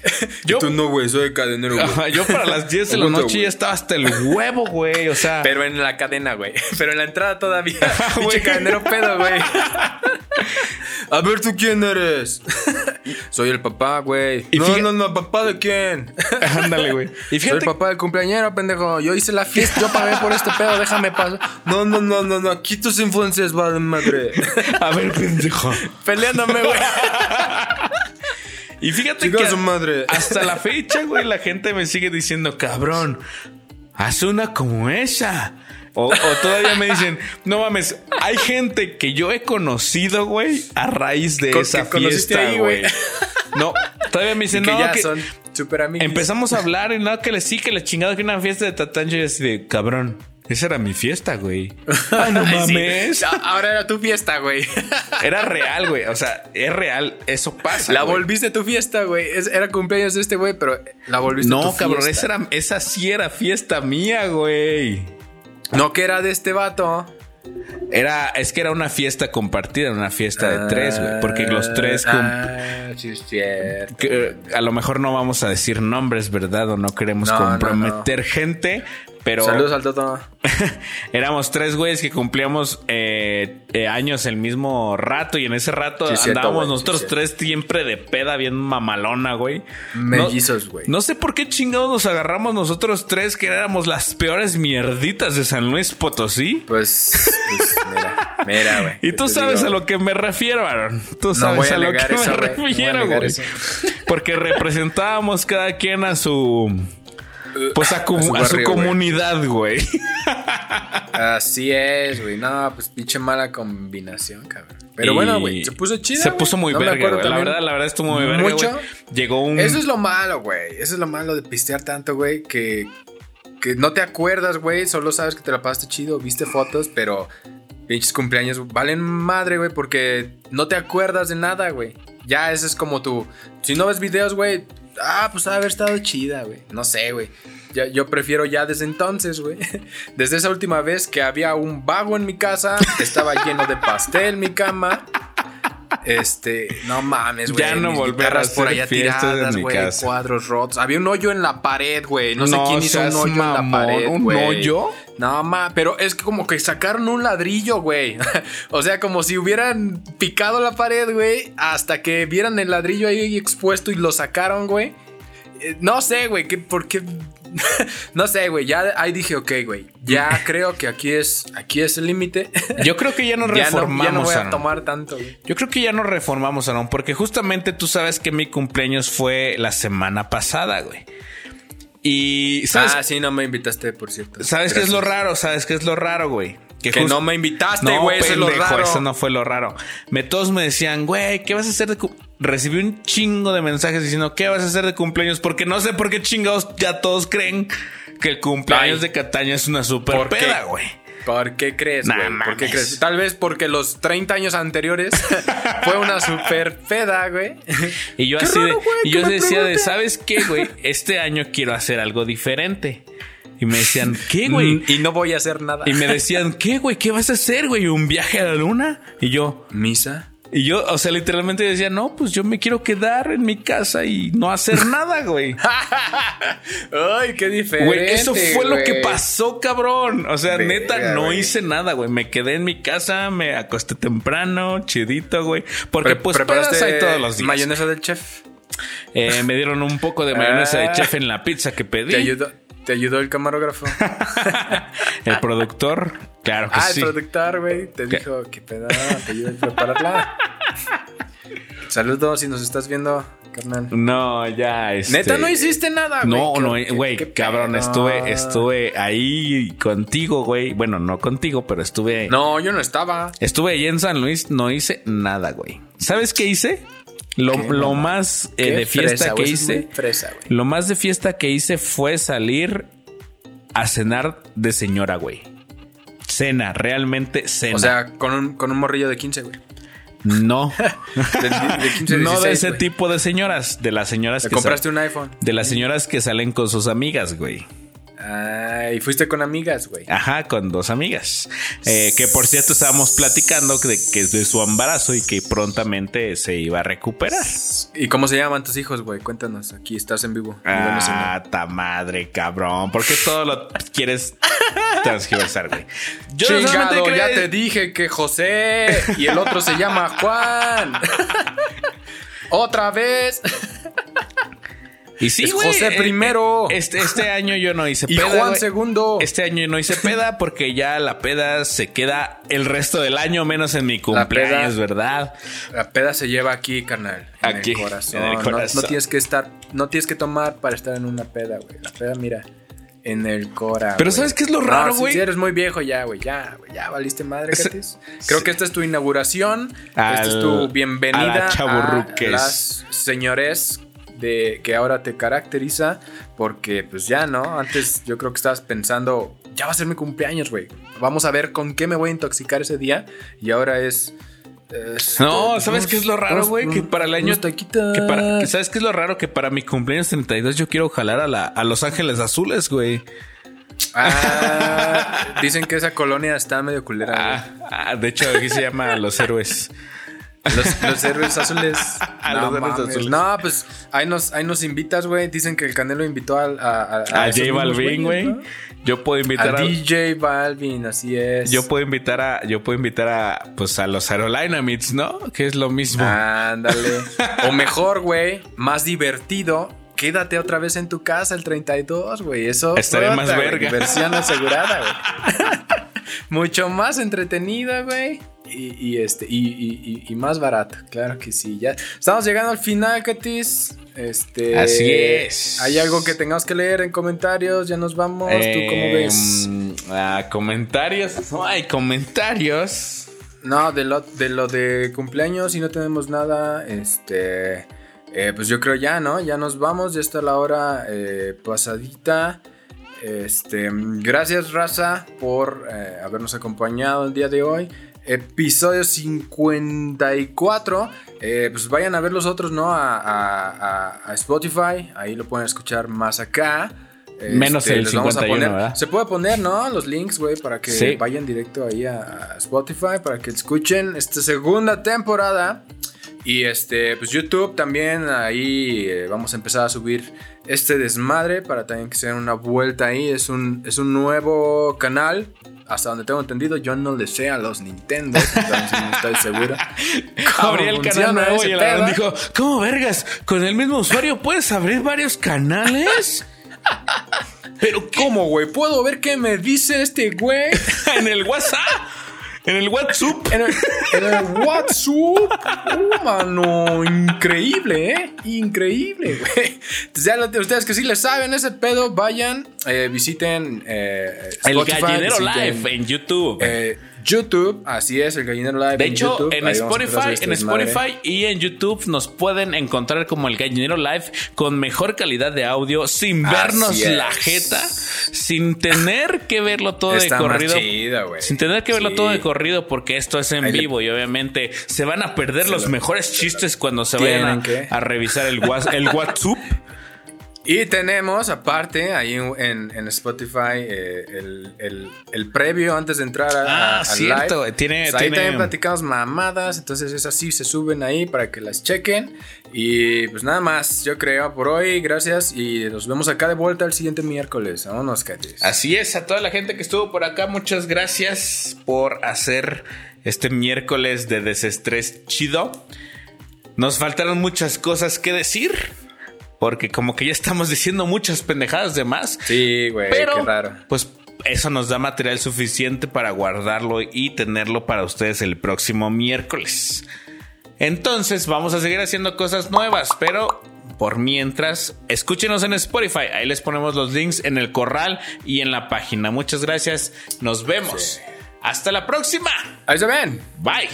*laughs* Yo, Tú no, güey, soy cadenero, güey. yo para las 10 de la noche ya estaba hasta el huevo, güey. O sea. Pero en la cadena, güey. *laughs* Pero en la entrada todavía. *laughs* Pinche cadenero pedo, güey. A ver, ¿tú quién eres? Soy el papá, güey. No, no, no, ¿papá de quién? Ándale, güey. Soy el papá del cumpleañero, pendejo. Yo hice la fiesta, yo pagué por este pedo, déjame pasar. No, no, no, no, no. Aquí tus influencias madre. A ver, pendejo. Peleándome, güey. Y fíjate que madre. *laughs* hasta la fecha, güey, la gente me sigue diciendo, cabrón, haz una como esa. O, todavía me dicen, no mames, hay gente que yo he conocido, güey, a raíz de esa fiesta, güey. No, todavía me dicen, *laughs* no, ya son súper amigos. Empezamos a hablar y nada que le sí, que le chingado que una fiesta de Tatancho y así de cabrón. Esa era mi fiesta, güey. Ay, *laughs* no *laughs* mames. Ahora era tu fiesta, güey. *laughs* Era real, güey. O sea, es real. Eso pasa. La güey. volviste tu fiesta, güey. Es- Era cumpleaños de este güey, pero la volviste tu No, fiesta. cabrón, esa, era, esa sí era fiesta mía, güey. No que era de este vato. Era, es que era una fiesta compartida, una fiesta de tres, güey. Porque los tres Ah, sí, es cierto. que, eh, a lo mejor no vamos a decir nombres, ¿verdad? O no queremos No, no, comprometer gente, pero Saludos al Toto. *laughs* éramos tres güeyes que cumplíamos eh, eh, años el mismo rato y en ese rato Sí, es cierto, andábamos sí, nosotros es tres siempre de peda bien mamalona, güey. Mellizos, güey. No, no sé por qué chingados nos agarramos nosotros tres que éramos las peores mierditas de San Luis Potosí. Pues, pues, mira, mira, güey. Y tú sabes digo, a lo que me refiero, Aaron. Tú sabes a a, lo que eso, me refiero, güey. Porque representábamos cada quien a su. Pues a, comu- *laughs* A su a comunidad, güey. Así es, güey. No, pues pinche mala combinación, cabrón. Pero Y bueno, güey, se puso chido. Se puso muy verga, güey. La verdad, la verdad estuvo muy verga, Mucho. güey. Llegó un. Eso es lo malo, güey. Eso es lo malo de pistear tanto, güey, que, que no te acuerdas, güey. Solo sabes que te la pasaste chido, viste fotos, pero pinches cumpleaños valen madre, güey, porque no te acuerdas de nada, güey. Ya ese es como tu... Si no ves videos, güey, ah, pues ha haber estado chida, güey. No sé, güey. Yo prefiero ya desde entonces, güey. *laughs* Desde esa última vez que había un vago en mi casa, estaba lleno de pastel mi cama. Este, no mames, güey. Ya no mis volver a guitarras por allá tiradas, güey. Cuadros rotos. Había un hoyo en la pared, güey. No, sé quién hizo un hoyo en la pared, ¿Un hoyo? No, ma, pero es que como que sacaron un ladrillo, güey. *laughs* o sea, como si hubieran picado la pared, güey, hasta que vieran el ladrillo ahí expuesto y lo sacaron, güey. Eh, No sé, güey, que por qué *laughs* no sé, güey, ya ahí dije, ok, güey, ya *laughs* creo que aquí es aquí es el límite. *laughs* Yo creo que ya nos ya, no, reformamos. ya no voy a Aaron. tomar tanto, güey. Yo creo que ya nos reformamos, Aaron, porque justamente tú sabes que mi cumpleaños fue la semana pasada, güey. Y ¿sabes, Ah, sí, no me invitaste, por cierto. ¿sabes qué es lo Gracias. raro? ¿Sabes qué es lo raro, güey? Que no me invitaste, No, güey, eso es lo raro. eso no fue lo raro. Me, todos me decían, güey, ¿qué vas a hacer de cu-?" Recibí un chingo de mensajes diciendo, ¿qué vas a hacer de cumpleaños? Porque no sé por qué chingados ya todos creen que el cumpleaños Ay. de Cataña es una super peda, güey. ¿Por qué crees, Nah, güey? ¿Por qué crees? Tal vez porque los 30 años anteriores *laughs* fue una super peda, güey. Y yo Qué así de, y yo decía de. ¿sabes qué, güey? Este año quiero hacer algo diferente. Y me decían, *laughs* ¿qué, güey? Mm, Y no voy a hacer nada. Y me decían, *laughs* ¿qué, güey? ¿Qué vas a hacer, güey? ¿Un viaje a la luna? Y yo, ¿Misa? y yo, o sea, literalmente decía, no, pues yo me quiero quedar en mi casa y no hacer *laughs* nada, güey. Ay, qué diferente. Güey, eso fue lo que pasó, cabrón. O sea, neta, no güey. hice nada, güey. Me quedé en mi casa, me acosté temprano, chidito, güey. Porque Pre- pues ¿preparaste hay todos los días. mayonesa del chef? Eh, me dieron un poco de mayonesa de Ah. chef en la pizza que pedí. ¿Te ayudó, te ayudó el camarógrafo? *laughs* El productor, claro que ah, sí. el productor, güey. Te ¿Qué? dijo, qué pedo, te ayudó a prepararla. *laughs* Saludos si nos estás viendo, carnal. No, ya este... Neta, no hiciste nada, güey. No, ¿Qué- no, güey, cabrón, estuve, estuve ahí contigo, güey. Bueno, no contigo, pero estuve. No, yo no estaba. Estuve ahí en San Luis, no hice nada, güey. ¿Sabes qué hice? Lo, ¿Qué, lo más eh, de fiesta fresa, que hice. fresa. Lo más de fiesta que hice fue salir a cenar de señora, güey. Cena, realmente cena. O sea, con un, con un morrillo de 15, güey. no. *laughs* De, de 15, no de 16, ese tipo de señoras, de las señoras Te que compraste un iPhone. de las señoras que salen con sus amigas, güey. Ah, y fuiste con amigas, güey. Ajá, con dos amigas. Eh, que por cierto estábamos platicando de que de su embarazo y que prontamente se iba a recuperar. ¿Y cómo se llaman tus hijos, güey? Cuéntanos, aquí estás en vivo. Ah, ta madre, cabrón. ¿Por qué todo lo quieres transgiversar, güey? Yo Chingado, ya te dije que José y el otro se llama Juan. *laughs* Otra vez. Y sí, Es güey, José eh, primero. eh, Este, este año yo no hice *laughs* Y peda. Juan güey. segundo. Este año no hice peda porque ya la peda se queda el resto del año, menos en mi La cumpleaños, peda- ¿verdad? La peda se lleva aquí, carnal. En Aquí, el corazón. en el No- corazón. No, tienes que estar, no tienes que tomar para estar en una peda, güey. La peda, mira, en el cora. Pero. ¿sabes qué es lo No, raro, si- güey? Si, eres muy viejo ya, güey. Ya, güey. Ya valiste madre, Catis. Creo que esta es tu inauguración. esta es Al- tu a bienvenida la chavorruques. a las señores de que ahora te caracteriza, porque pues ya, ¿no? Antes yo creo que estabas pensando, ya va a ser mi cumpleaños, güey. Vamos a ver con qué me voy a intoxicar ese día. Y ahora es... este, no, ¿sabes qué es lo raro, güey? Que para el año. Que para, ¿Sabes qué es lo raro? Que para mi cumpleaños 32 yo quiero jalar a, la, a Los Ángeles Azules, güey. Ah, dicen que esa colonia está medio culera. Ah, ah, de hecho, aquí se llama Los Héroes. Los, héroes azules. *laughs* no, los azules. No, pues ahí nos, ahí nos invitas, güey. Dicen que el Canelo invitó a, a, a, J Balvin, güey. Yo puedo invitar a, DJ Balvin, así es. Yo puedo invitar a, yo puedo invitar a, pues a los Aerolynamics, ¿no? Que es lo mismo. Ándale. *laughs* o mejor, güey, más divertido. Quédate otra vez en tu casa el 32, güey. Eso estaría más verga. Versión asegurada, güey. *laughs* Mucho más entretenida, güey y, este, y, más barato, claro que sí. Ya estamos llegando al final, Katis. Este, Así es. ¿Hay algo que tengamos que leer en comentarios? Ya nos vamos. ¿Tú cómo em, ves? Ah, comentarios. No hay comentarios. No, de lo, de lo de cumpleaños y no tenemos nada. Este. Eh, pues yo creo ya, ¿no? Ya nos vamos. Ya está la hora eh, pasadita. Este, gracias, Raza, por eh, habernos acompañado el día de hoy episodio 54. Eh, pues vayan a ver los otros, ¿no? A, Spotify. Ahí lo pueden escuchar más acá. Menos este, el 51, Se puede poner, ¿no? Los links, güey, para que vayan directo ahí a, Spotify, para que escuchen esta segunda temporada. Y este, pues YouTube también, ahí eh, vamos a empezar a subir este desmadre para también que se den una vuelta ahí. Es un, es un nuevo canal hasta donde tengo entendido, yo no le sé a los Nintendo, *laughs* entonces no estoy seguro. *laughs* Abrí el canal nuevo y el dijo, ¿cómo vergas? ¿Con el mismo usuario puedes abrir varios canales? *laughs* Pero ¿cómo, güey? ¿Puedo ver qué me dice este güey? en el WhatsApp. En el WhatsApp. En el, WhatsApp. Uh, mano. Increíble, ¿eh? Increíble, güey. Ya ustedes que sí le saben ese pedo, vayan, eh, visiten eh, Spotify, El Gallinero Live en YouTube. Eh, YouTube, así es, el Gallinero Live. De hecho, en Spotify, en Spotify y en YouTube nos pueden encontrar como el Gallinero Live con mejor calidad de audio, sin vernos la jeta, sin tener que verlo todo de corrido. sin tener que verlo todo de corrido, porque esto es en vivo y obviamente se van a perder los mejores chistes cuando se vayan a, revisar el, el *laughs* WhatsApp. Y tenemos, aparte, ahí en, Spotify, eh, el, previo antes de entrar a, ah, cierto. Tiene, pues ahí también platicamos mamadas, entonces es así, se suben ahí para que las chequen. Y pues nada más, yo creo por hoy, gracias y nos vemos acá de vuelta el siguiente miércoles. Vámonos, Catis. Así es, a toda la gente que estuvo por acá, muchas gracias por hacer este miércoles de desestrés chido. Nos faltaron muchas cosas que decir porque como que ya estamos diciendo muchas pendejadas de más. Sí, güey, qué raro. Pues eso nos da material suficiente para guardarlo y tenerlo para ustedes el próximo miércoles. Entonces vamos a seguir haciendo cosas nuevas, pero por mientras, escúchenos en Spotify. Ahí les ponemos los links en el corral y en la página. Muchas gracias. Nos vemos. Hasta la próxima. Ahí se ven. Bye.